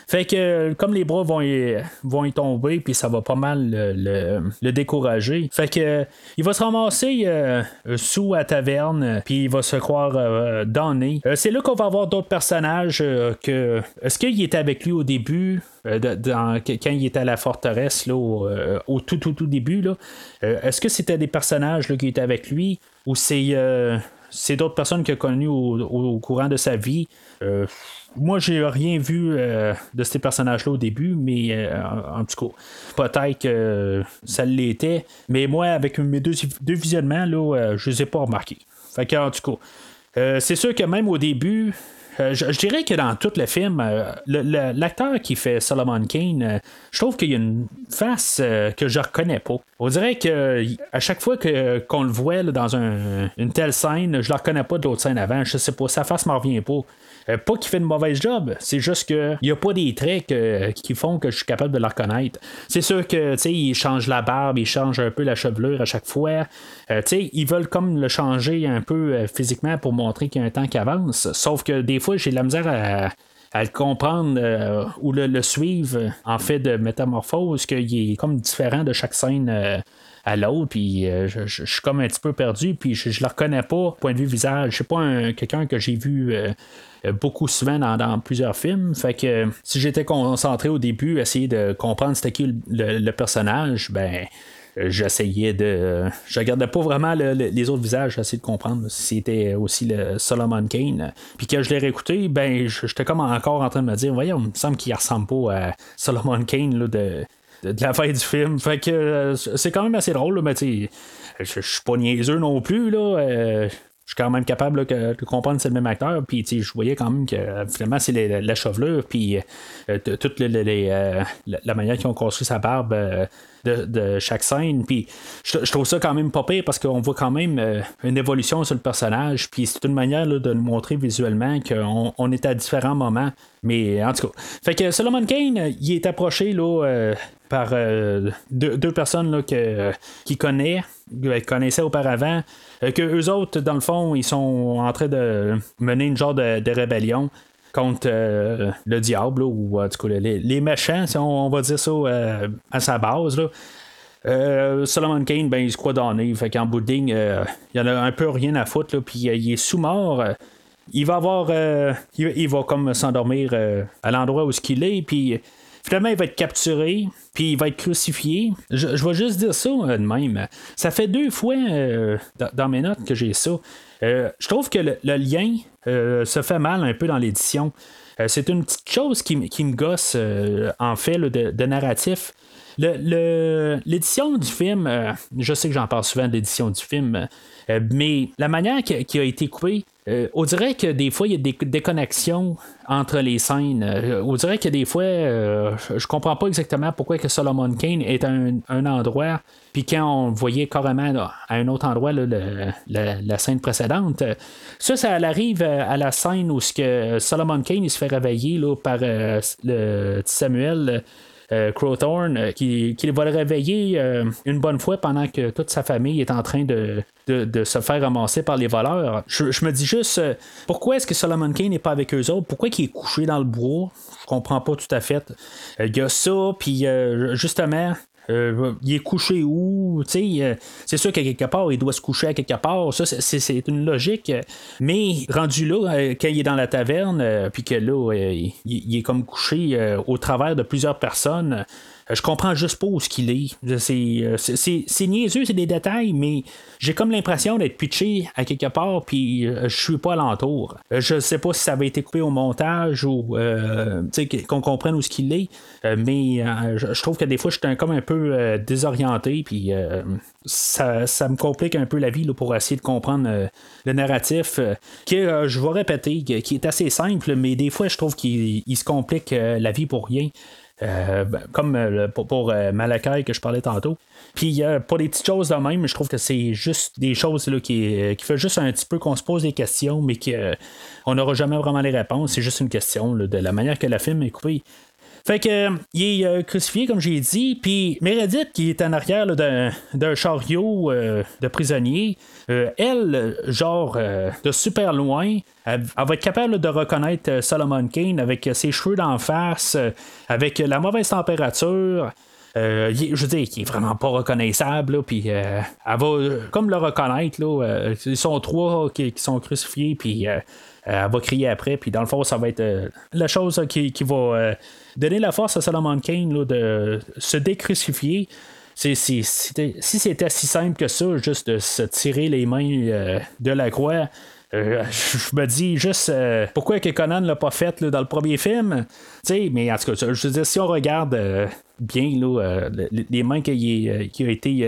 Fait que comme les bras vont y, vont tomber, puis ça va pas mal le, décourager. Fait que il va se ramasser euh, sous à taverne, puis il va se croire euh, donné. Euh, c'est là qu'on va avoir d'autres personnages que. Est-ce qu'il était avec lui au début? quand il était à la forteresse là, au, tout tout tout début là, est-ce que c'était des personnages qui étaient avec lui ou c'est c'est d'autres personnes qu'il a connues au, courant de sa vie moi, j'ai rien vu euh, de ces personnages-là au début, mais euh, en, tout cas, peut-être que ça l'était. Mais moi, avec mes deux, visionnements, là, euh, je ne les ai pas remarqués. En tout cas, c'est sûr que même au début, je, dirais que dans tout le film, l'acteur qui fait Solomon Kane, je trouve qu'il y a une face que je reconnais pas. On dirait que à chaque fois que, qu'on le voit dans une telle scène, je ne reconnais pas d'autres scènes avant. Je sais pas, sa face m'en revient pas. Euh, pas qu'il fait une mauvaise job, c'est juste qu'il n'y a pas des traits qui font que je suis capable de la reconnaître. C'est sûr que il change la barbe, il change un peu la chevelure à chaque fois. Euh, ils veulent comme le changer un peu euh, physiquement pour montrer qu'il y a un temps qui avance. Sauf que des fois, j'ai de la misère à, le comprendre ou le, suivre en fait de métamorphose, qu'il est comme différent de chaque scène à l'autre, puis je, suis comme un petit peu perdu, puis je, ne le reconnais pas, point de vue visage. Je suis pas quelqu'un que j'ai vu euh, beaucoup souvent dans, plusieurs films. Fait que si j'étais concentré au début, essayer de comprendre c'était qui le, personnage, ben j'essayais de. Je regardais pas vraiment les autres visages, j'essayais de comprendre si c'était aussi le Solomon Kane. Puis quand je l'ai réécouté, ben j'étais comme encore en train de me dire, voyons, il me semble qu'il ressemble pas à Solomon Kane de, la fin du film. Fait que euh, c'est quand même assez drôle, mais tu je suis pas niaiseux non plus. Là. Euh, je suis quand même capable de comprendre que c'est le même acteur. Puis je voyais quand même que finalement c'est la chevelure, puis euh, toute euh, la manière qu'ils ont construit sa barbe euh, de, chaque scène. Puis je, trouve ça quand même pas pire parce qu'on voit quand même une évolution sur le personnage. Puis c'est une manière de nous montrer visuellement qu'on on est à différents moments. Mais en tout cas, fait que Solomon Kane, il est approché là, par deux, personnes là, que, qui connaît, connaissaient auparavant. Euh, que eux autres, dans le fond, ils sont en train de mener une genre de, rébellion contre euh, le diable, ou en tout cas les, méchants, si on, va dire ça euh, à sa base. Solomon Kane, ben, il se croit donné. Fait qu'en bout de ligne, il en a un peu rien à foutre, puis il est sous-mort. il va avoir. Il, va comme s'endormir à l'endroit où ce qu'il est, puis Finalement, il va être capturé, puis il va être crucifié. Je, vais juste dire ça de même. Ça fait deux fois euh, dans, mes notes que j'ai ça. Euh, je trouve que le, lien euh, se fait mal un peu dans l'édition. c'est une petite chose qui, me gosse en fait de, narratif. L'édition du film, je sais que j'en parle souvent de l'édition du film, mais la manière qui a été coupée, euh, on dirait que des fois, il y a des déconnexions entre les scènes. Euh, on dirait que des fois, euh, je comprends pas exactement pourquoi que Solomon Kane est à un, endroit, puis quand on voyait carrément à un autre endroit la, scène précédente. Ça, ça arrive à la scène où ce que Solomon Kane il se fait réveiller là, par le Samuel euh, Crowthorne, qui, va le réveiller une bonne fois pendant que toute sa famille est en train de, de, se faire ramasser par les voleurs. Je, me dis juste, pourquoi est-ce que Solomon Kane n'est pas avec eux autres? Pourquoi il est couché dans le bois? Je comprends pas tout à fait. Il y a ça, puis justement, euh, il est couché où? Euh, c'est sûr qu'à quelque part, il doit se coucher à quelque part. Ça, c'est une logique. Mais rendu là, euh, quand il est dans la taverne, puis que là, il, est comme couché au travers de plusieurs personnes. Euh, je comprends juste pas où ce qu'il est. Euh, c'est niaiseux, c'est des détails, mais j'ai comme l'impression d'être pitché à quelque part, puis euh, je suis pas alentour. Je sais pas si ça avait été coupé au montage ou qu'on comprenne où ce qu'il est, mais je trouve que des fois, je suis comme un peu désorienté, puis ça, me complique un peu la vie pour essayer de comprendre le narratif, que je vais répéter, qui est assez simple, mais des fois, je trouve qu'il se complique la vie pour rien. Euh, ben, comme euh, pour, euh, Malakai que je parlais tantôt. Puis pour des petites choses de même, je trouve que c'est juste des choses qui, qui fait juste un petit peu qu'on se pose des questions, mais qu'on n'aura jamais vraiment les réponses. C'est juste une question de la manière que le film est coupé. Fait que il est euh, crucifié, comme j'ai dit, puis Meredith, qui est en arrière d'un chariot euh, de prisonniers, euh, elle, genre de super loin, elle, va être capable de reconnaître Solomon Kane avec ses cheveux d'en face, avec la mauvaise température. je veux dire, qui est vraiment pas reconnaissable, puis elle va comme le reconnaître. Là, ils sont trois qui, qui sont crucifiés, puis euh, elle va crier après, puis dans le fond, ça va être euh, la chose qui, va euh, donner la force à Solomon Kane de se décrucifier. si c'était si simple que ça, juste de se tirer les mains de la croix, je me dis juste pourquoi que Conan l'a pas fait dans le premier film? mais en tout cas, je si on regarde bien les mains qui, qui ont été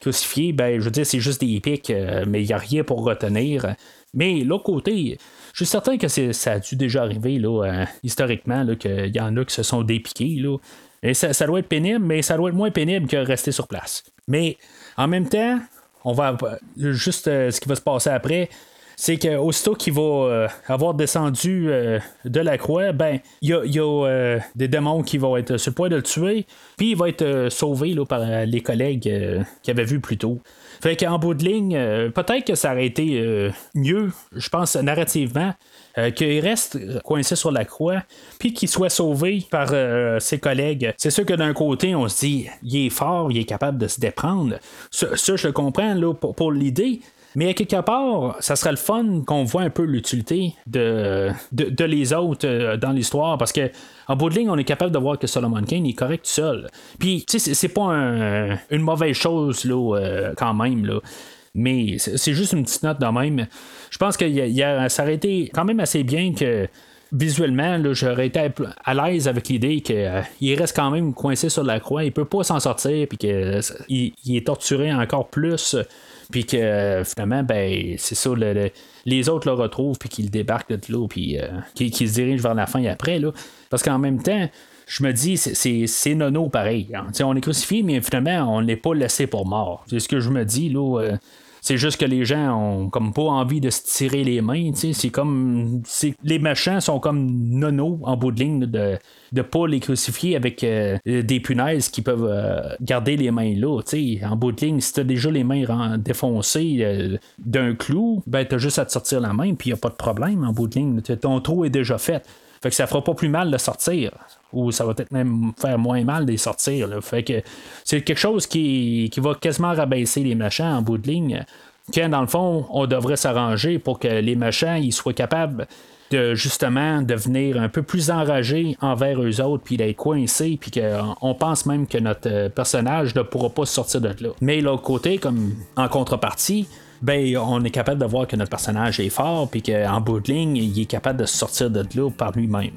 crucifiées, ben, je veux dire, c'est juste des pics, mais il n'y a rien pour retenir. Mais l'autre côté, je suis certain que ça a dû déjà arriver là, euh, historiquement qu'il y en a qui se sont dépiqués. Là. Et ça, doit être pénible, mais ça doit être moins pénible que rester sur place. Mais en même temps, on va juste euh, ce qui va se passer après, c'est qu'aussitôt qu'il va euh, avoir descendu de la croix, ben il y a, des démons qui vont être sur le point de le tuer, puis il va être sauvé là, par les collègues qu'il avait vu plus tôt. Fait qu'en bout de ligne, euh, peut-être que ça aurait été euh, mieux, je pense, narrativement, euh, qu'il reste coincé sur la croix, puis qu'il soit sauvé par ses collègues. C'est sûr que d'un côté, on se dit, il est fort, il est capable de se déprendre. Ça, je le comprends là, pour l'idée, mais à quelque part, ça serait le fun qu'on voit un peu l'utilité de, de, les autres euh, dans l'histoire parce que en bout de ligne, on est capable de voir que Solomon Kane est correct tout seul. Puis, tu sais, c'est pas une mauvaise chose là, euh, quand même. Là. Mais c'est juste une petite note de même. Je pense que ça aurait été quand même assez bien que visuellement, j'aurais été à l'aise avec l'idée qu'il euh, reste quand même coincé sur la croix, il peut pas s'en sortir, puis qu'il il est torturé encore plus puis que finalement, ben, c'est ça, les autres le retrouvent, puis qu'ils débarquent de l'eau, puis euh, qu'ils se dirigent vers la fin et après. Là. Parce qu'en même temps, je me dis, c'est nono pareil. Hein. On est crucifié, mais finalement, on n'est pas laissé pour mort. C'est ce que je me dis. là. Euh, c'est juste que les gens ont comme pas envie de se tirer les mains. C'est comme. Les machins sont comme nono en bout de ligne de ne pas les crucifier avec euh, des punaises qui peuvent euh, garder les mains là. En bout de ligne, si tu as déjà les mains défoncées euh, d'un clou, ben as juste à te sortir la main, puis n'y a pas de problème en bout de ligne. Ton trou est déjà fait. Fait que ça fera pas plus mal de sortir. Ou ça va peut-être même faire moins mal de sortir. Fait que c'est quelque chose qui, qui va quasiment rabaisser les machins en bout de ligne. Quand dans le fond, on devrait s'arranger pour que les machins ils soient capables de justement devenir un peu plus enragés envers eux autres, puis d'être coincés, puis qu'on pense même que notre personnage ne pourra pas sortir de là. Mais l'autre côté, comme en contrepartie, ben, on est capable de voir que notre personnage est fort, puis qu'en bout de ligne, il est capable de sortir de là par lui-même.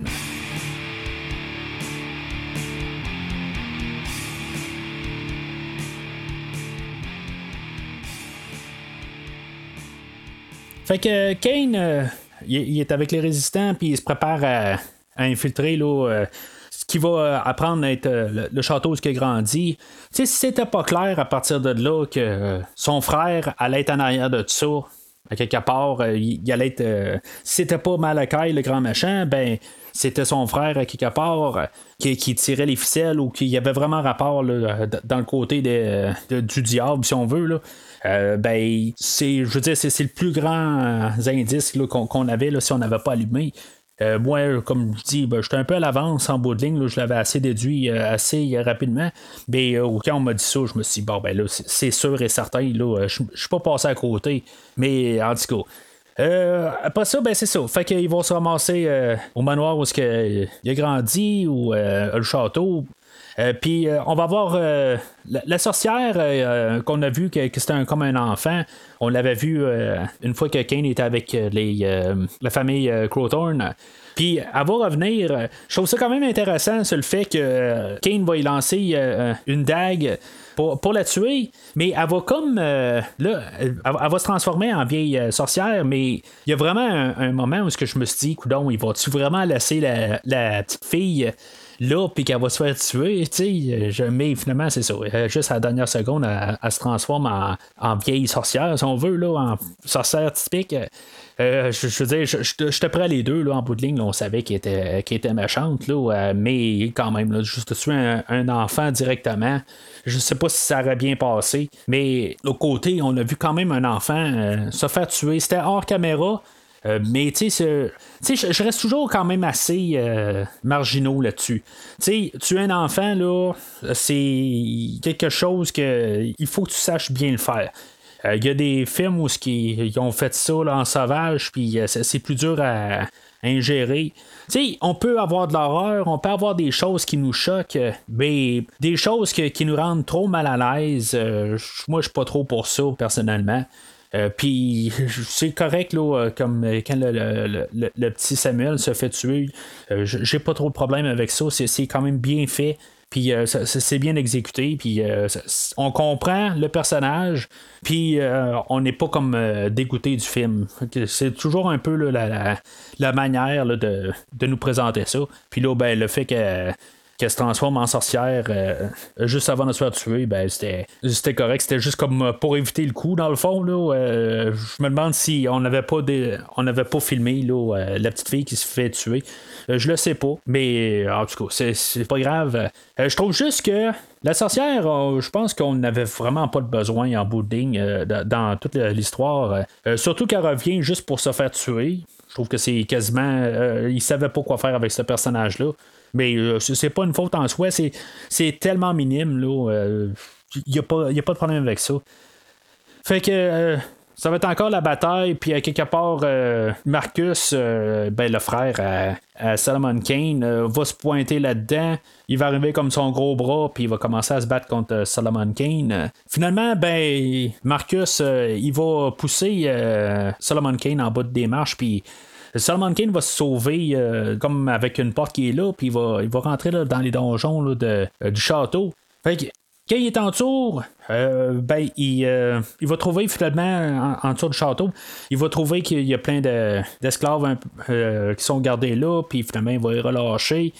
Fait que Kane, euh, il, est avec les résistants, puis il se prépare à, infiltrer là, euh, qui va euh, apprendre à être le, château où il a grandi. Tu c'était pas clair à partir de là que son frère allait être en arrière de tout ça, à quelque part, il, allait être. si c'était pas Malakai, le grand machin, ben c'était son frère à quelque part qui, tirait les ficelles ou qui avait vraiment rapport dans le côté du diable, si on veut. Ben, c'est, je veux dire, c'est, le plus grand indice qu'on, avait si on n'avait pas allumé. Euh, moi, comme je dis, ben, j'étais un peu à l'avance en bout de ligne. je l'avais assez déduit euh, assez rapidement. Mais euh, quand on m'a dit ça, je me suis dit, bon, ben là, c'est sûr et certain. Là, je suis pas passé à côté. Mais en tout cas. après ça, ben c'est ça. Fait qu'ils vont se ramasser au manoir où il a grandi ou le château. Puis on va voir la, sorcière qu'on a vu que, c'était comme un enfant. On l'avait vu une fois que Kane était avec les, la famille Crowthorne. Puis, elle va revenir. Je trouve ça quand même intéressant sur le fait que Kane va y lancer une dague. Pour, la tuer, mais elle va comme là, elle, va se transformer en vieille sorcière, mais il y a vraiment un, moment où je me suis dit, coudon, il va-tu vraiment laisser la, la petite fille là, puis qu'elle va se faire tuer, tu sais. Mais finalement, c'est ça. Juste à la dernière seconde, elle, se transforme en, vieille sorcière, si on veut, là, en sorcière typique. Euh, je, veux dire, j'étais prêt à les deux, là, en bout de ligne, on savait qu'elle était, était méchante, là, euh, mais quand même, là, juste tuer un, enfant directement, je sais pas si ça aurait bien passé, mais l'autre côté, on a vu quand même un enfant euh, se faire tuer. C'était hors caméra, euh, mais tu sais, je reste toujours quand même assez euh, marginaux là-dessus. Tu tu es un enfant, là, c'est quelque chose que il faut que tu saches bien le faire. Euh, il y a des films où ils ont fait ça en sauvage, puis c'est plus dur à, ingérer. Tu on peut avoir de l'horreur, on peut avoir des choses qui nous choquent, mais des choses qui nous rendent trop mal à l'aise. moi, je suis pas trop pour ça, personnellement. Euh, puis c'est correct, là, euh, comme euh, quand le, petit Samuel se fait tuer, j'ai pas trop de problème avec ça. C'est quand même bien fait. Puis c'est bien exécuté, puis on comprend le personnage, puis on n'est pas comme dégoûté du film. C'est toujours un peu la, la, manière de, de, nous présenter ça. Puis là, ben, le fait que qu'elle se transforme en sorcière euh, juste avant de se faire tuer, ben c'était, correct. C'était juste comme euh, pour éviter le coup, dans le fond. Là, euh, je me demande si on n'avait pas on n'avait pas filmé là, la petite fille qui se fait tuer. je le sais pas. Mais en tout cas, c'est, pas grave. je trouve juste que la sorcière, je pense qu'on n'avait vraiment pas de besoin en bout dans toute l'histoire. surtout qu'elle revient juste pour se faire tuer. Je trouve que c'est quasiment. il savait pas quoi faire avec ce personnage-là. Mais euh, c'est pas une faute en soi, c'est tellement minime, là. Il euh, n'y a, pas de problème avec ça. Fait que euh, ça va être encore la bataille, puis à quelque part, Marcus, ben, le frère à, Solomon Kane, va se pointer là-dedans. Il va arriver comme son gros bras, puis il va commencer à se battre contre Solomon Kane. Finalement, ben, Marcus, il va pousser Solomon Kane en bas des marches, puis Solomon Kane va se sauver euh, comme avec une porte qui est là, puis il va, il va rentrer dans les donjons de, euh, du château. Fait que, quand il est en tour, euh, ben, il, va trouver finalement en, tour du château, il va trouver qu'il y a plein d'esclaves qui sont gardés là, puis finalement il va les relâcher.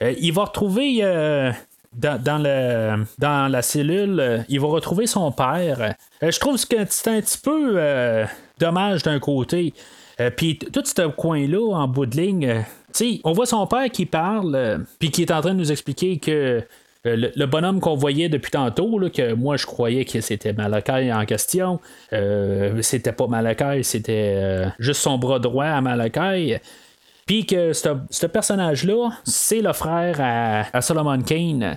il va retrouver dans, la cellule, il va retrouver son père. je trouve que c'est un petit peu dommage d'un côté. Euh, puis tout ce coin-là, en bout de ligne, euh, on voit son père qui parle, euh, puis qui est en train de nous expliquer que le, bonhomme qu'on voyait depuis tantôt, que moi je croyais que c'était Malakai en question, c'était pas Malakai, c'était juste son bras droit à Malakai. Puis que ce personnage-là, c'est le frère à, Solomon Kane.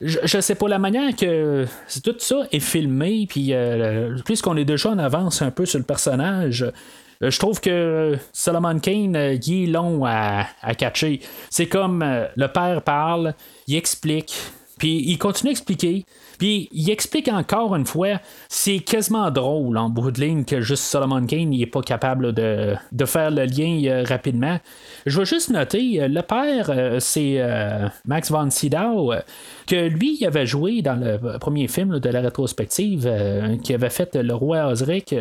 Je, sais pas la manière que tout ça est filmé, puis puisqu'on est déjà en avance un peu sur le personnage, euh, je trouve que Solomon Kane, euh, il est long à, catcher. C'est comme euh, le père parle, il explique, puis il continue à expliquer. Puis il explique encore une fois, c'est quasiment drôle en bout de ligne que juste Solomon Kane n'est pas capable de, faire le lien rapidement. Je veux juste noter, le père, c'est Max von Sydow, que lui, il avait joué dans le premier film de la rétrospective, qui avait fait Le Roi Osric.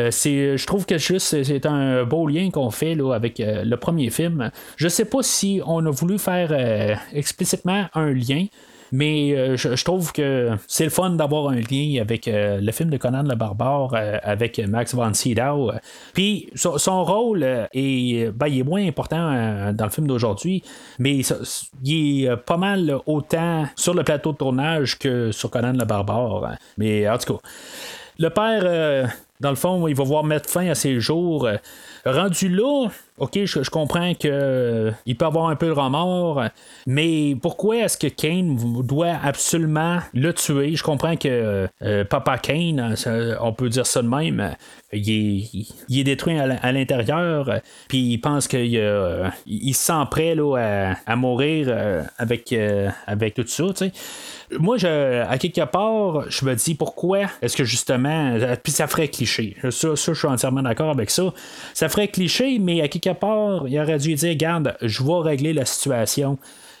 Euh, je trouve que juste c'est un beau lien qu'on fait là, avec euh, le premier film. Je sais pas si on a voulu faire euh, explicitement un lien. Mais je, trouve que c'est le fun d'avoir un lien avec le film de Conan le Barbare avec Max von Sydow. Puis son, rôle est, ben, il est moins important dans le film d'aujourd'hui, mais il est pas mal autant sur le plateau de tournage que sur Conan le Barbare. Mais en tout cas, le père, dans le fond, il va voir mettre fin à ses jours. Rendu là, ok, je, comprends que euh, peut avoir un peu de remords, mais pourquoi est-ce que Kane doit absolument le tuer? Je comprends que euh, Papa Kane, on peut dire ça de même, il est, détruit à l'intérieur, puis il pense qu'il il se sent prêt à, mourir euh, avec, avec tout ça. sais moi, à quelque part, je me dis pourquoi est-ce que justement, puis ça ferait cliché. Ça, ça je suis entièrement d'accord avec ça. Ça ferait cliché, mais à quelque part, il aurait dû dire, garde, je vais régler la situation.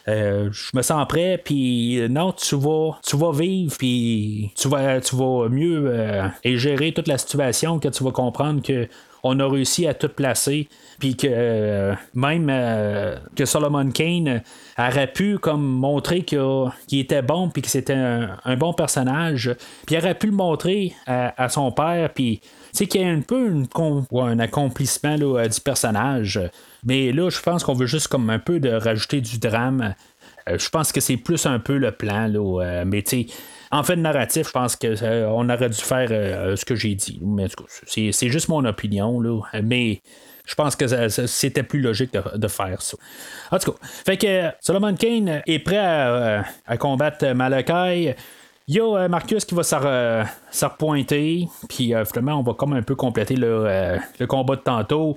Euh, je me sens prêt, puis non, tu vas, tu vas vivre, puis tu vas, tu vas mieux euh, et gérer toute la situation, que tu vas comprendre que on a réussi à tout placer, puis que euh, même euh, que Solomon Kane aurait pu comme montrer qu'il était bon, puis que c'était un, bon personnage, puis aurait pu le montrer à, son père, puis c'est qu'il y a un peu un accomplissement là, du personnage. Mais là, je pense qu'on veut juste comme un peu de rajouter du drame. Euh, je pense que c'est plus un peu le plan, là, mais tu en fait, narratif, je pense qu'on euh, aurait dû faire euh, ce que j'ai dit. Mais c'est juste mon opinion. Là. Mais je pense que c'était plus logique de, faire ça. En tout cas, fait que Solomon Kane est prêt à, combattre Malakai. Il y a Marcus qui va s'en repointer, puis finalement, on va comme un peu compléter le, le combat de tantôt.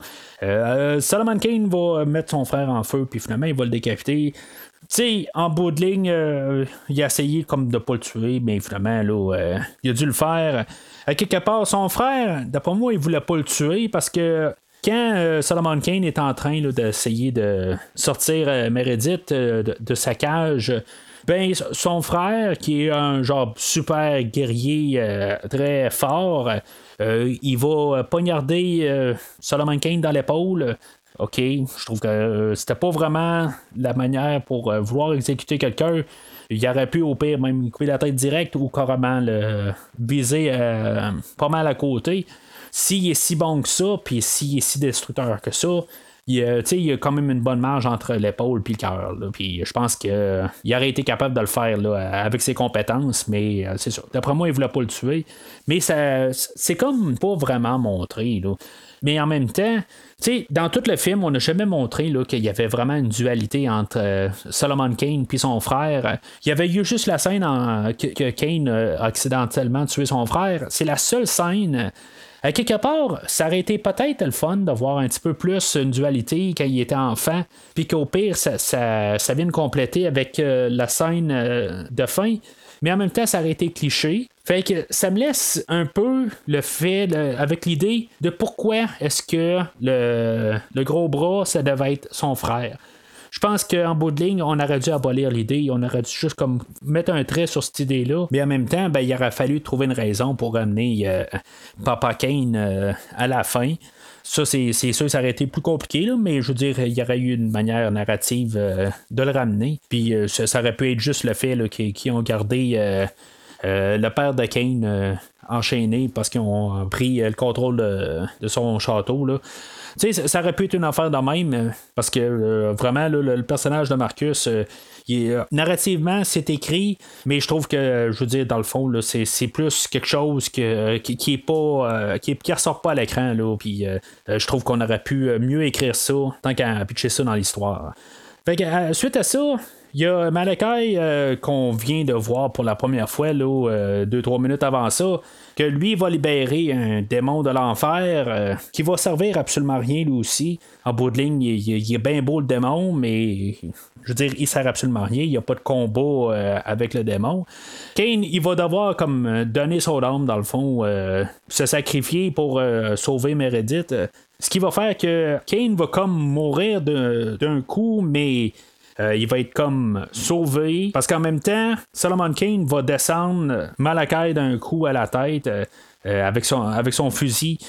Solomon Kane va mettre son frère en feu, puis finalement, il va le décapiter. Tu sais, en bout de ligne, euh, il a essayé comme de pas le tuer, mais finalement, là, euh, il a dû le faire. Quelque part, son frère, d'après moi, il voulait pas le tuer parce que quand euh, Solomon Kane est en train d'essayer de sortir Meredith de, sa cage, ben son frère, qui est un genre super guerrier très fort, il va poignarder Solomon Kane dans l'épaule. OK, je trouve que euh, c'était pas vraiment la manière pour euh, vouloir exécuter quelqu'un. Il aurait pu au pire même couper la tête directe ou carrément le viser euh, pas mal à côté. S'il est si bon que ça, puis s'il est si destructeur que ça, il, il y a quand même une bonne marge entre l'épaule et le cœur. Puis je pense qu'il aurait été capable de le faire là, avec ses compétences, mais c'est sûr. D'après moi, il voulait pas le tuer. Mais c'est comme pas vraiment montré. Là. Mais en même temps, dans tout le film, on n'a jamais montré qu'il y avait vraiment une dualité entre euh, Solomon Kane et son frère. Il y avait eu juste la scène que, Kane a accidentellement tué son frère. C'est la seule scène. À quelque part, ça aurait été peut-être le fun de voir un petit peu plus une dualité quand il était enfant, puis qu'au pire, ça, ça, vienne compléter avec euh, la scène euh, de fin mais en même temps, ça aurait été cliché. Fait que ça me laisse un peu le fait avec l'idée de pourquoi est-ce que le, gros bras, ça devait être son frère. Je pense qu'en bout de ligne, on aurait dû abolir l'idée, on aurait dû juste comme mettre un trait sur cette idée-là. Mais en même temps, ben, il aurait fallu trouver une raison pour ramener euh, Papa Kane euh, à la fin. Ça, c'est sûr, ça aurait été plus compliqué, mais je veux dire, il y aurait eu une manière narrative euh, de le ramener. Puis ça, aurait pu être juste le fait qu'ils ont gardé le père de Kane enchaîné parce qu'ils ont pris le contrôle de, son château. Là. Tu sais, ça aurait pu être une affaire de même, parce que vraiment, le, personnage de Marcus, euh, narrativement, c'est écrit, mais je trouve que, je veux dire, dans le fond, c'est, plus quelque chose que, qui, est pas. Euh, qui, ressort pas à l'écran. Euh, je trouve qu'on aurait pu mieux écrire ça tant qu'à pitcher ça dans l'histoire. Fait que, suite à ça, il y a Malakai qu'on vient de voir pour la première fois, deux, trois minutes avant ça, que lui va libérer un démon de l'enfer qui va servir absolument rien lui aussi. En bout de ligne, il, est bien beau le démon, mais je veux dire, il sert absolument rien. Il n'y a pas de combat euh, avec le démon. Kane, il va devoir comme euh, donner son âme, dans le fond, euh, se sacrifier pour sauver Meredith. Ce qui va faire que Kane va comme mourir d'un coup, mais il va être comme sauvé. Parce qu'en même temps, Solomon Kane va descendre Malakai d'un coup à la tête avec, son, avec son fusil.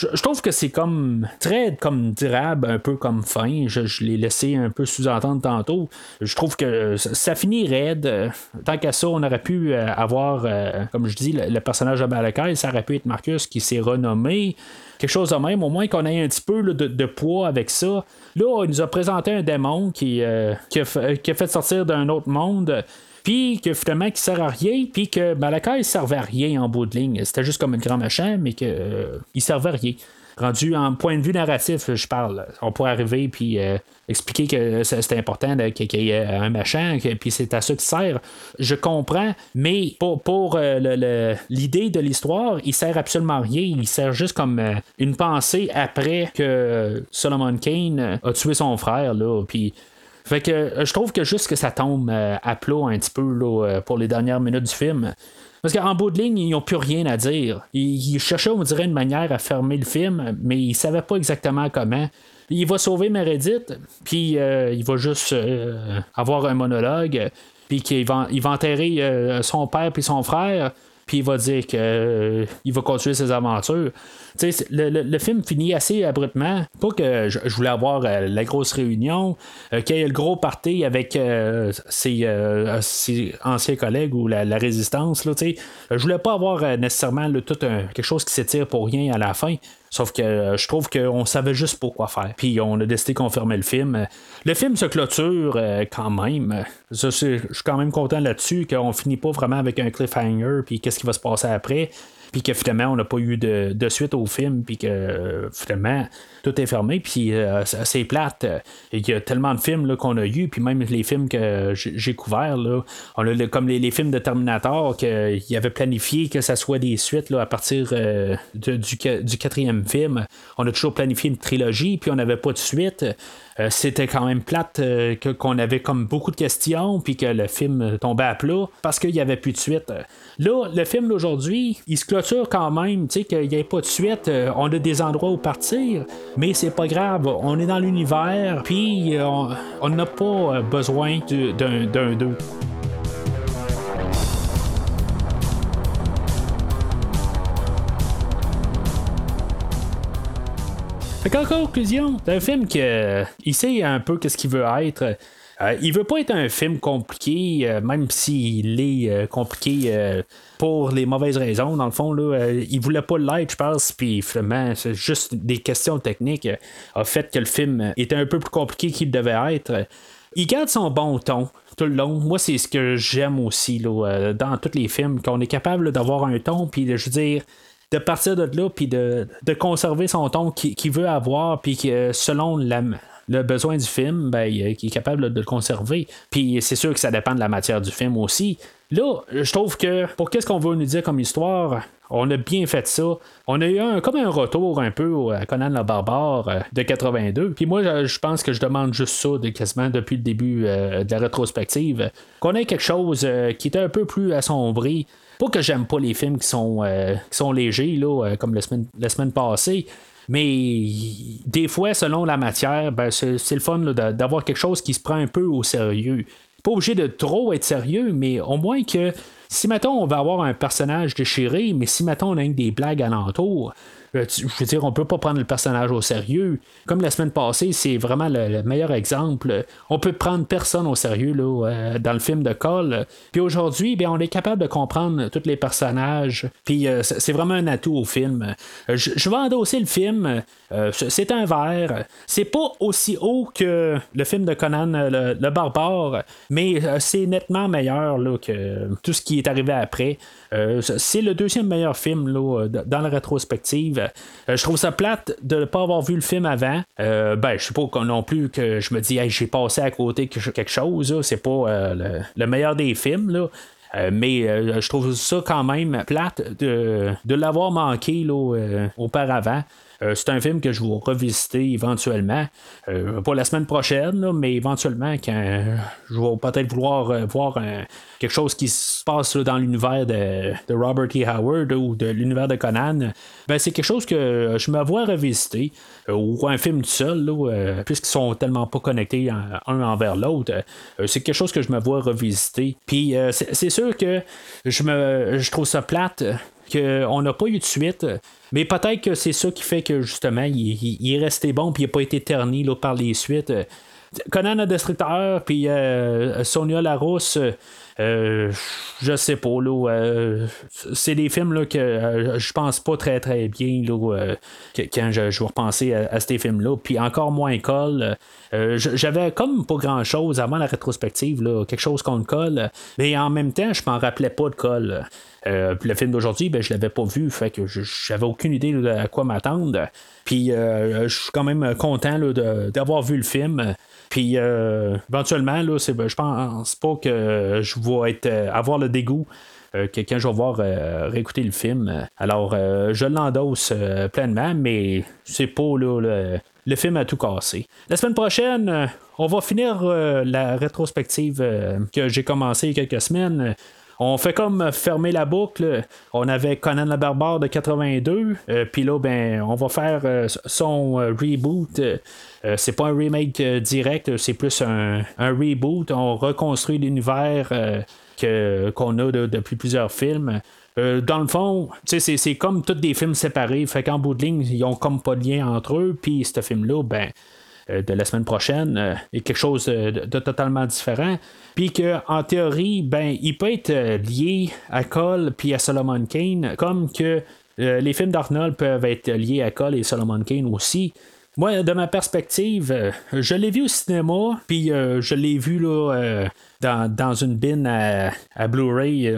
Je, trouve que c'est comme très comme durable, un peu comme fin. Je, l'ai laissé un peu sous-entendre tantôt. Je trouve que ça finit raide. Tant qu'à ça, on aurait pu euh, avoir, euh, comme je dis, le, personnage de Malakai, ça aurait pu être Marcus qui s'est renommé. Quelque chose de même, au moins qu'on ait un petit peu de, poids avec ça. Là, il nous a présenté un démon qui, euh, qui, a, fait sortir d'un autre monde puis que finalement qui sert à rien, puis que Malakai servait à rien en bout de ligne. C'était juste comme un grand machin, mais qu'il euh, il servait à rien. Rendu en point de vue narratif, je parle. On pourrait arriver puis euh, expliquer que c'est important qu'il y ait un machin, puis c'est à ça qu'il sert. Je comprends, mais pour, pour euh, l'idée de l'histoire, il sert absolument rien. Il sert juste comme une pensée après que Solomon Kane a tué son frère. Là, puis fait que euh, je trouve que juste que ça tombe euh, à plat un petit peu euh, pour les dernières minutes du film. Parce qu'en bout de ligne, ils n'ont plus rien à dire. Ils, cherchaient, on dirait, une manière à fermer le film, mais ils ne savaient pas exactement comment. Il va sauver Meredith, puis il va juste avoir un monologue, puis qu'il va, il va enterrer son père puis son frère, puis il va dire qu'il va continuer ses aventures. Le, le, film finit assez abruptement. Pas que je, voulais avoir euh, la grosse réunion, euh, qu'il y ait le gros party avec euh, ses, anciens collègues ou la, résistance. Là, je voulais pas avoir nécessairement tout quelque chose qui s'étire pour rien à la fin. Sauf que je trouve qu'on savait juste pas quoi faire. Puis on a décidé qu'on fermait le film. Le film se clôture quand même. Je suis quand même content là-dessus qu'on finit pas vraiment avec un cliffhanger. Puis qu'est-ce qui va se passer après puis que finalement, on n'a pas eu de, suite au film, puis que finalement, tout est fermé, puis euh, c'est plate. Il y a tellement de films qu'on a eu, puis même les films que j'ai couverts, là, on a comme les, films de Terminator, qu'il avait planifié que ça soit des suites là, à partir euh, du, du, quatrième film. On a toujours planifié une trilogie, puis on n'avait pas de suite. Euh, c'était quand même plate euh, qu'on avait comme beaucoup de questions, puis que le film tombait à plat parce qu'il n'y avait plus de suite. Là, le film d'aujourd'hui, il se clôture quand même, tu sais, qu'il n'y ait pas de suite. Euh, on a des endroits où partir, mais c'est pas grave. On est dans l'univers, puis on n'a pas besoin d'un deux. Fait en conclusion, c'est un film qui sait un peu qu'est-ce qu'il veut être. Euh, il veut pas être un film compliqué, euh, même s'il est euh, compliqué pour les mauvaises raisons. Dans le fond, là, il voulait pas l'être, je pense, puis finalement, c'est juste des questions techniques a fait que le film était un peu plus compliqué qu'il devait être. Il garde son bon ton tout le long. Moi, c'est ce que j'aime aussi là, dans tous les films, qu'on est capable d'avoir un ton, puis je veux dire, de partir de là, puis de, conserver son ton qu'il veut avoir, puis que selon le besoin du film, ben, il est capable de le conserver. Puis c'est sûr que ça dépend de la matière du film aussi. Là, je trouve que pour qu'est-ce qu'on veut nous dire comme histoire, on a bien fait ça. On a eu un, comme un retour un peu à Conan le Barbare euh, de 82. Puis moi, je pense que je demande juste ça de, quasiment depuis le début euh, de la rétrospective. Qu'on ait quelque chose euh, qui était un peu plus assombri, pas que j'aime pas les films qui sont, qui sont légers, là, comme la semaine, la semaine passée. Mais des fois, selon la matière, ben, c'est, le fun d'avoir quelque chose qui se prend un peu au sérieux. Pas obligé de trop être sérieux, mais au moins que si mettons on va avoir un personnage déchiré, mais si mettons on a des blagues alentour, je veux dire, on peut pas prendre le personnage au sérieux. Comme la semaine passée, c'est vraiment le, meilleur exemple. On peut prendre personne au sérieux là, euh, dans le film de Cole. Puis aujourd'hui, on est capable de comprendre tous les personnages. Puis euh, c'est vraiment un atout au film. Je, vais endosser le film. c'est un verre. C'est pas aussi haut que le film de Conan le, barbare, mais c'est nettement meilleur là, que tout ce qui est arrivé après. C'est le deuxième meilleur film là, dans la rétrospective. Euh, je trouve ça plate de ne pas avoir vu le film avant. Euh, ben, je sais pas non plus que je me dis, j'ai passé à côté quelque chose. C'est pas euh, le, meilleur des films. Là. mais je trouve ça quand même plate de, de l'avoir manqué là, auparavant. Euh, c'est un film que je vais revisiter éventuellement. Euh, pas la semaine prochaine, mais éventuellement, quand je vais peut-être vouloir euh, voir quelque chose qui se passe dans l'univers de, Robert E. Howard ou de l'univers de Conan, ben, c'est quelque chose que je me vois revisiter. ou un film tout seul, puisqu'ils sont tellement pas connectés un envers l'autre. c'est quelque chose que je me vois revisiter. Puis c'est sûr que je me je trouve ça plate qu'on n'a pas eu de suite. Mais peut-être que c'est ça qui fait que justement, il, est resté bon puis il n'a pas été terni par les suites. Conan le Destructeur, puis euh, Sonia Larousse, euh, je sais pas, là. Euh, c'est des films là, que je pense pas très très bien là, quand je, je repenser à, ces films-là. Puis encore moins Cole. J'avais comme pas grand chose avant la rétrospective, là, quelque chose contre Cole. Mais en même temps, je m'en rappelais pas de Cole. Le film d'aujourd'hui, ben, je l'avais pas vu, fait que j'avais aucune idée de à quoi m'attendre. Puis je suis quand même content d'avoir vu le film. Puis euh, éventuellement, là, c'est, je pense pas que je vais euh, avoir le dégoût. Euh, que quand je vais voir réécouter le film. Alors, je l'endosse pleinement, mais c'est pas là, le, film a tout cassé. La semaine prochaine, on va finir la rétrospective que j'ai commencé il y a quelques semaines. On fait comme fermer la boucle. On avait Conan la Barbare de 82. Puis là, ben, on va faire son reboot euh, c'est pas un remake euh, direct, c'est plus un, reboot. On reconstruit l'univers euh, qu'on a depuis plusieurs films. dans le fond, c'est, comme tous des films séparés. Fait qu'en bout de ligne, ils ont comme pas de lien entre eux. Puis ce film-là, ben, de la semaine prochaine est quelque chose de, totalement différent. Puis qu'en théorie, ben, il peut être lié à Cole puis à Solomon Kane, comme que les films d'Arnold peuvent être liés à Cole et Solomon Kane aussi. Moi, de ma perspective, euh, je l'ai vu au cinéma, puis euh, je l'ai vu là, euh, dans, une bin à, Blu-ray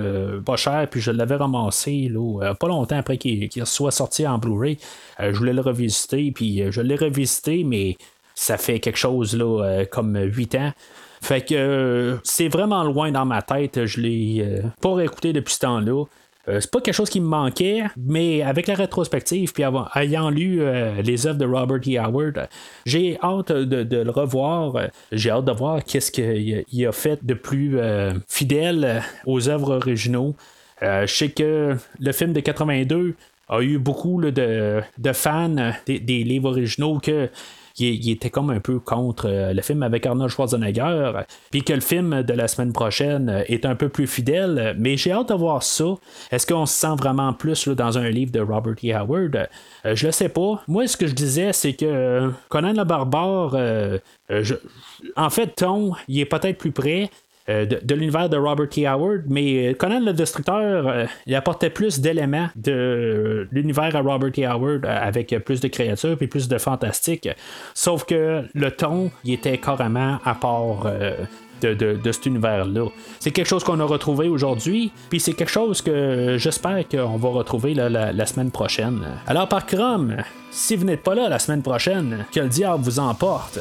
pas cher, puis je l'avais ramassé là, pas longtemps après qu'il soit sorti en Blu-ray. je voulais le revisiter, puis je l'ai revisité, mais ça fait quelque chose là, comme 8 ans. Fait que c'est vraiment loin dans ma tête. Je l'ai pas réécouté depuis ce temps-là. Euh, c'est pas quelque chose qui me manquait, mais avec la rétrospective, puis ayant lu euh, les œuvres de Robert E. Howard, j'ai hâte de, le revoir. J'ai hâte de voir qu'est-ce qu'il a fait de plus euh, fidèle aux œuvres originaux. je sais que le film de 82 a eu beaucoup de, fans des, des, livres originaux que il, était comme un peu contre euh, le film avec Arnold Schwarzenegger, puis que le film de la semaine prochaine est un peu plus fidèle, mais j'ai hâte de voir ça. Est-ce qu'on se sent vraiment plus dans un livre de Robert E. Howard? Euh, je le sais pas. Moi, ce que je disais, c'est que euh, Conan le Barbare, en fait, Ton, il est peut-être plus près, euh, de, l'univers de Robert T. Howard, mais euh, Conan le Destructeur, euh, il apportait plus d'éléments de l'univers à Robert T. Howard avec plus de créatures et plus de fantastique. Sauf que le ton, il était carrément à part. De, cet univers-là. C'est quelque chose qu'on a retrouvé aujourd'hui, puis c'est quelque chose que j'espère qu'on va retrouver la, la, semaine prochaine. Alors par Chrome, si vous n'êtes pas là la semaine prochaine, que le diable vous emporte.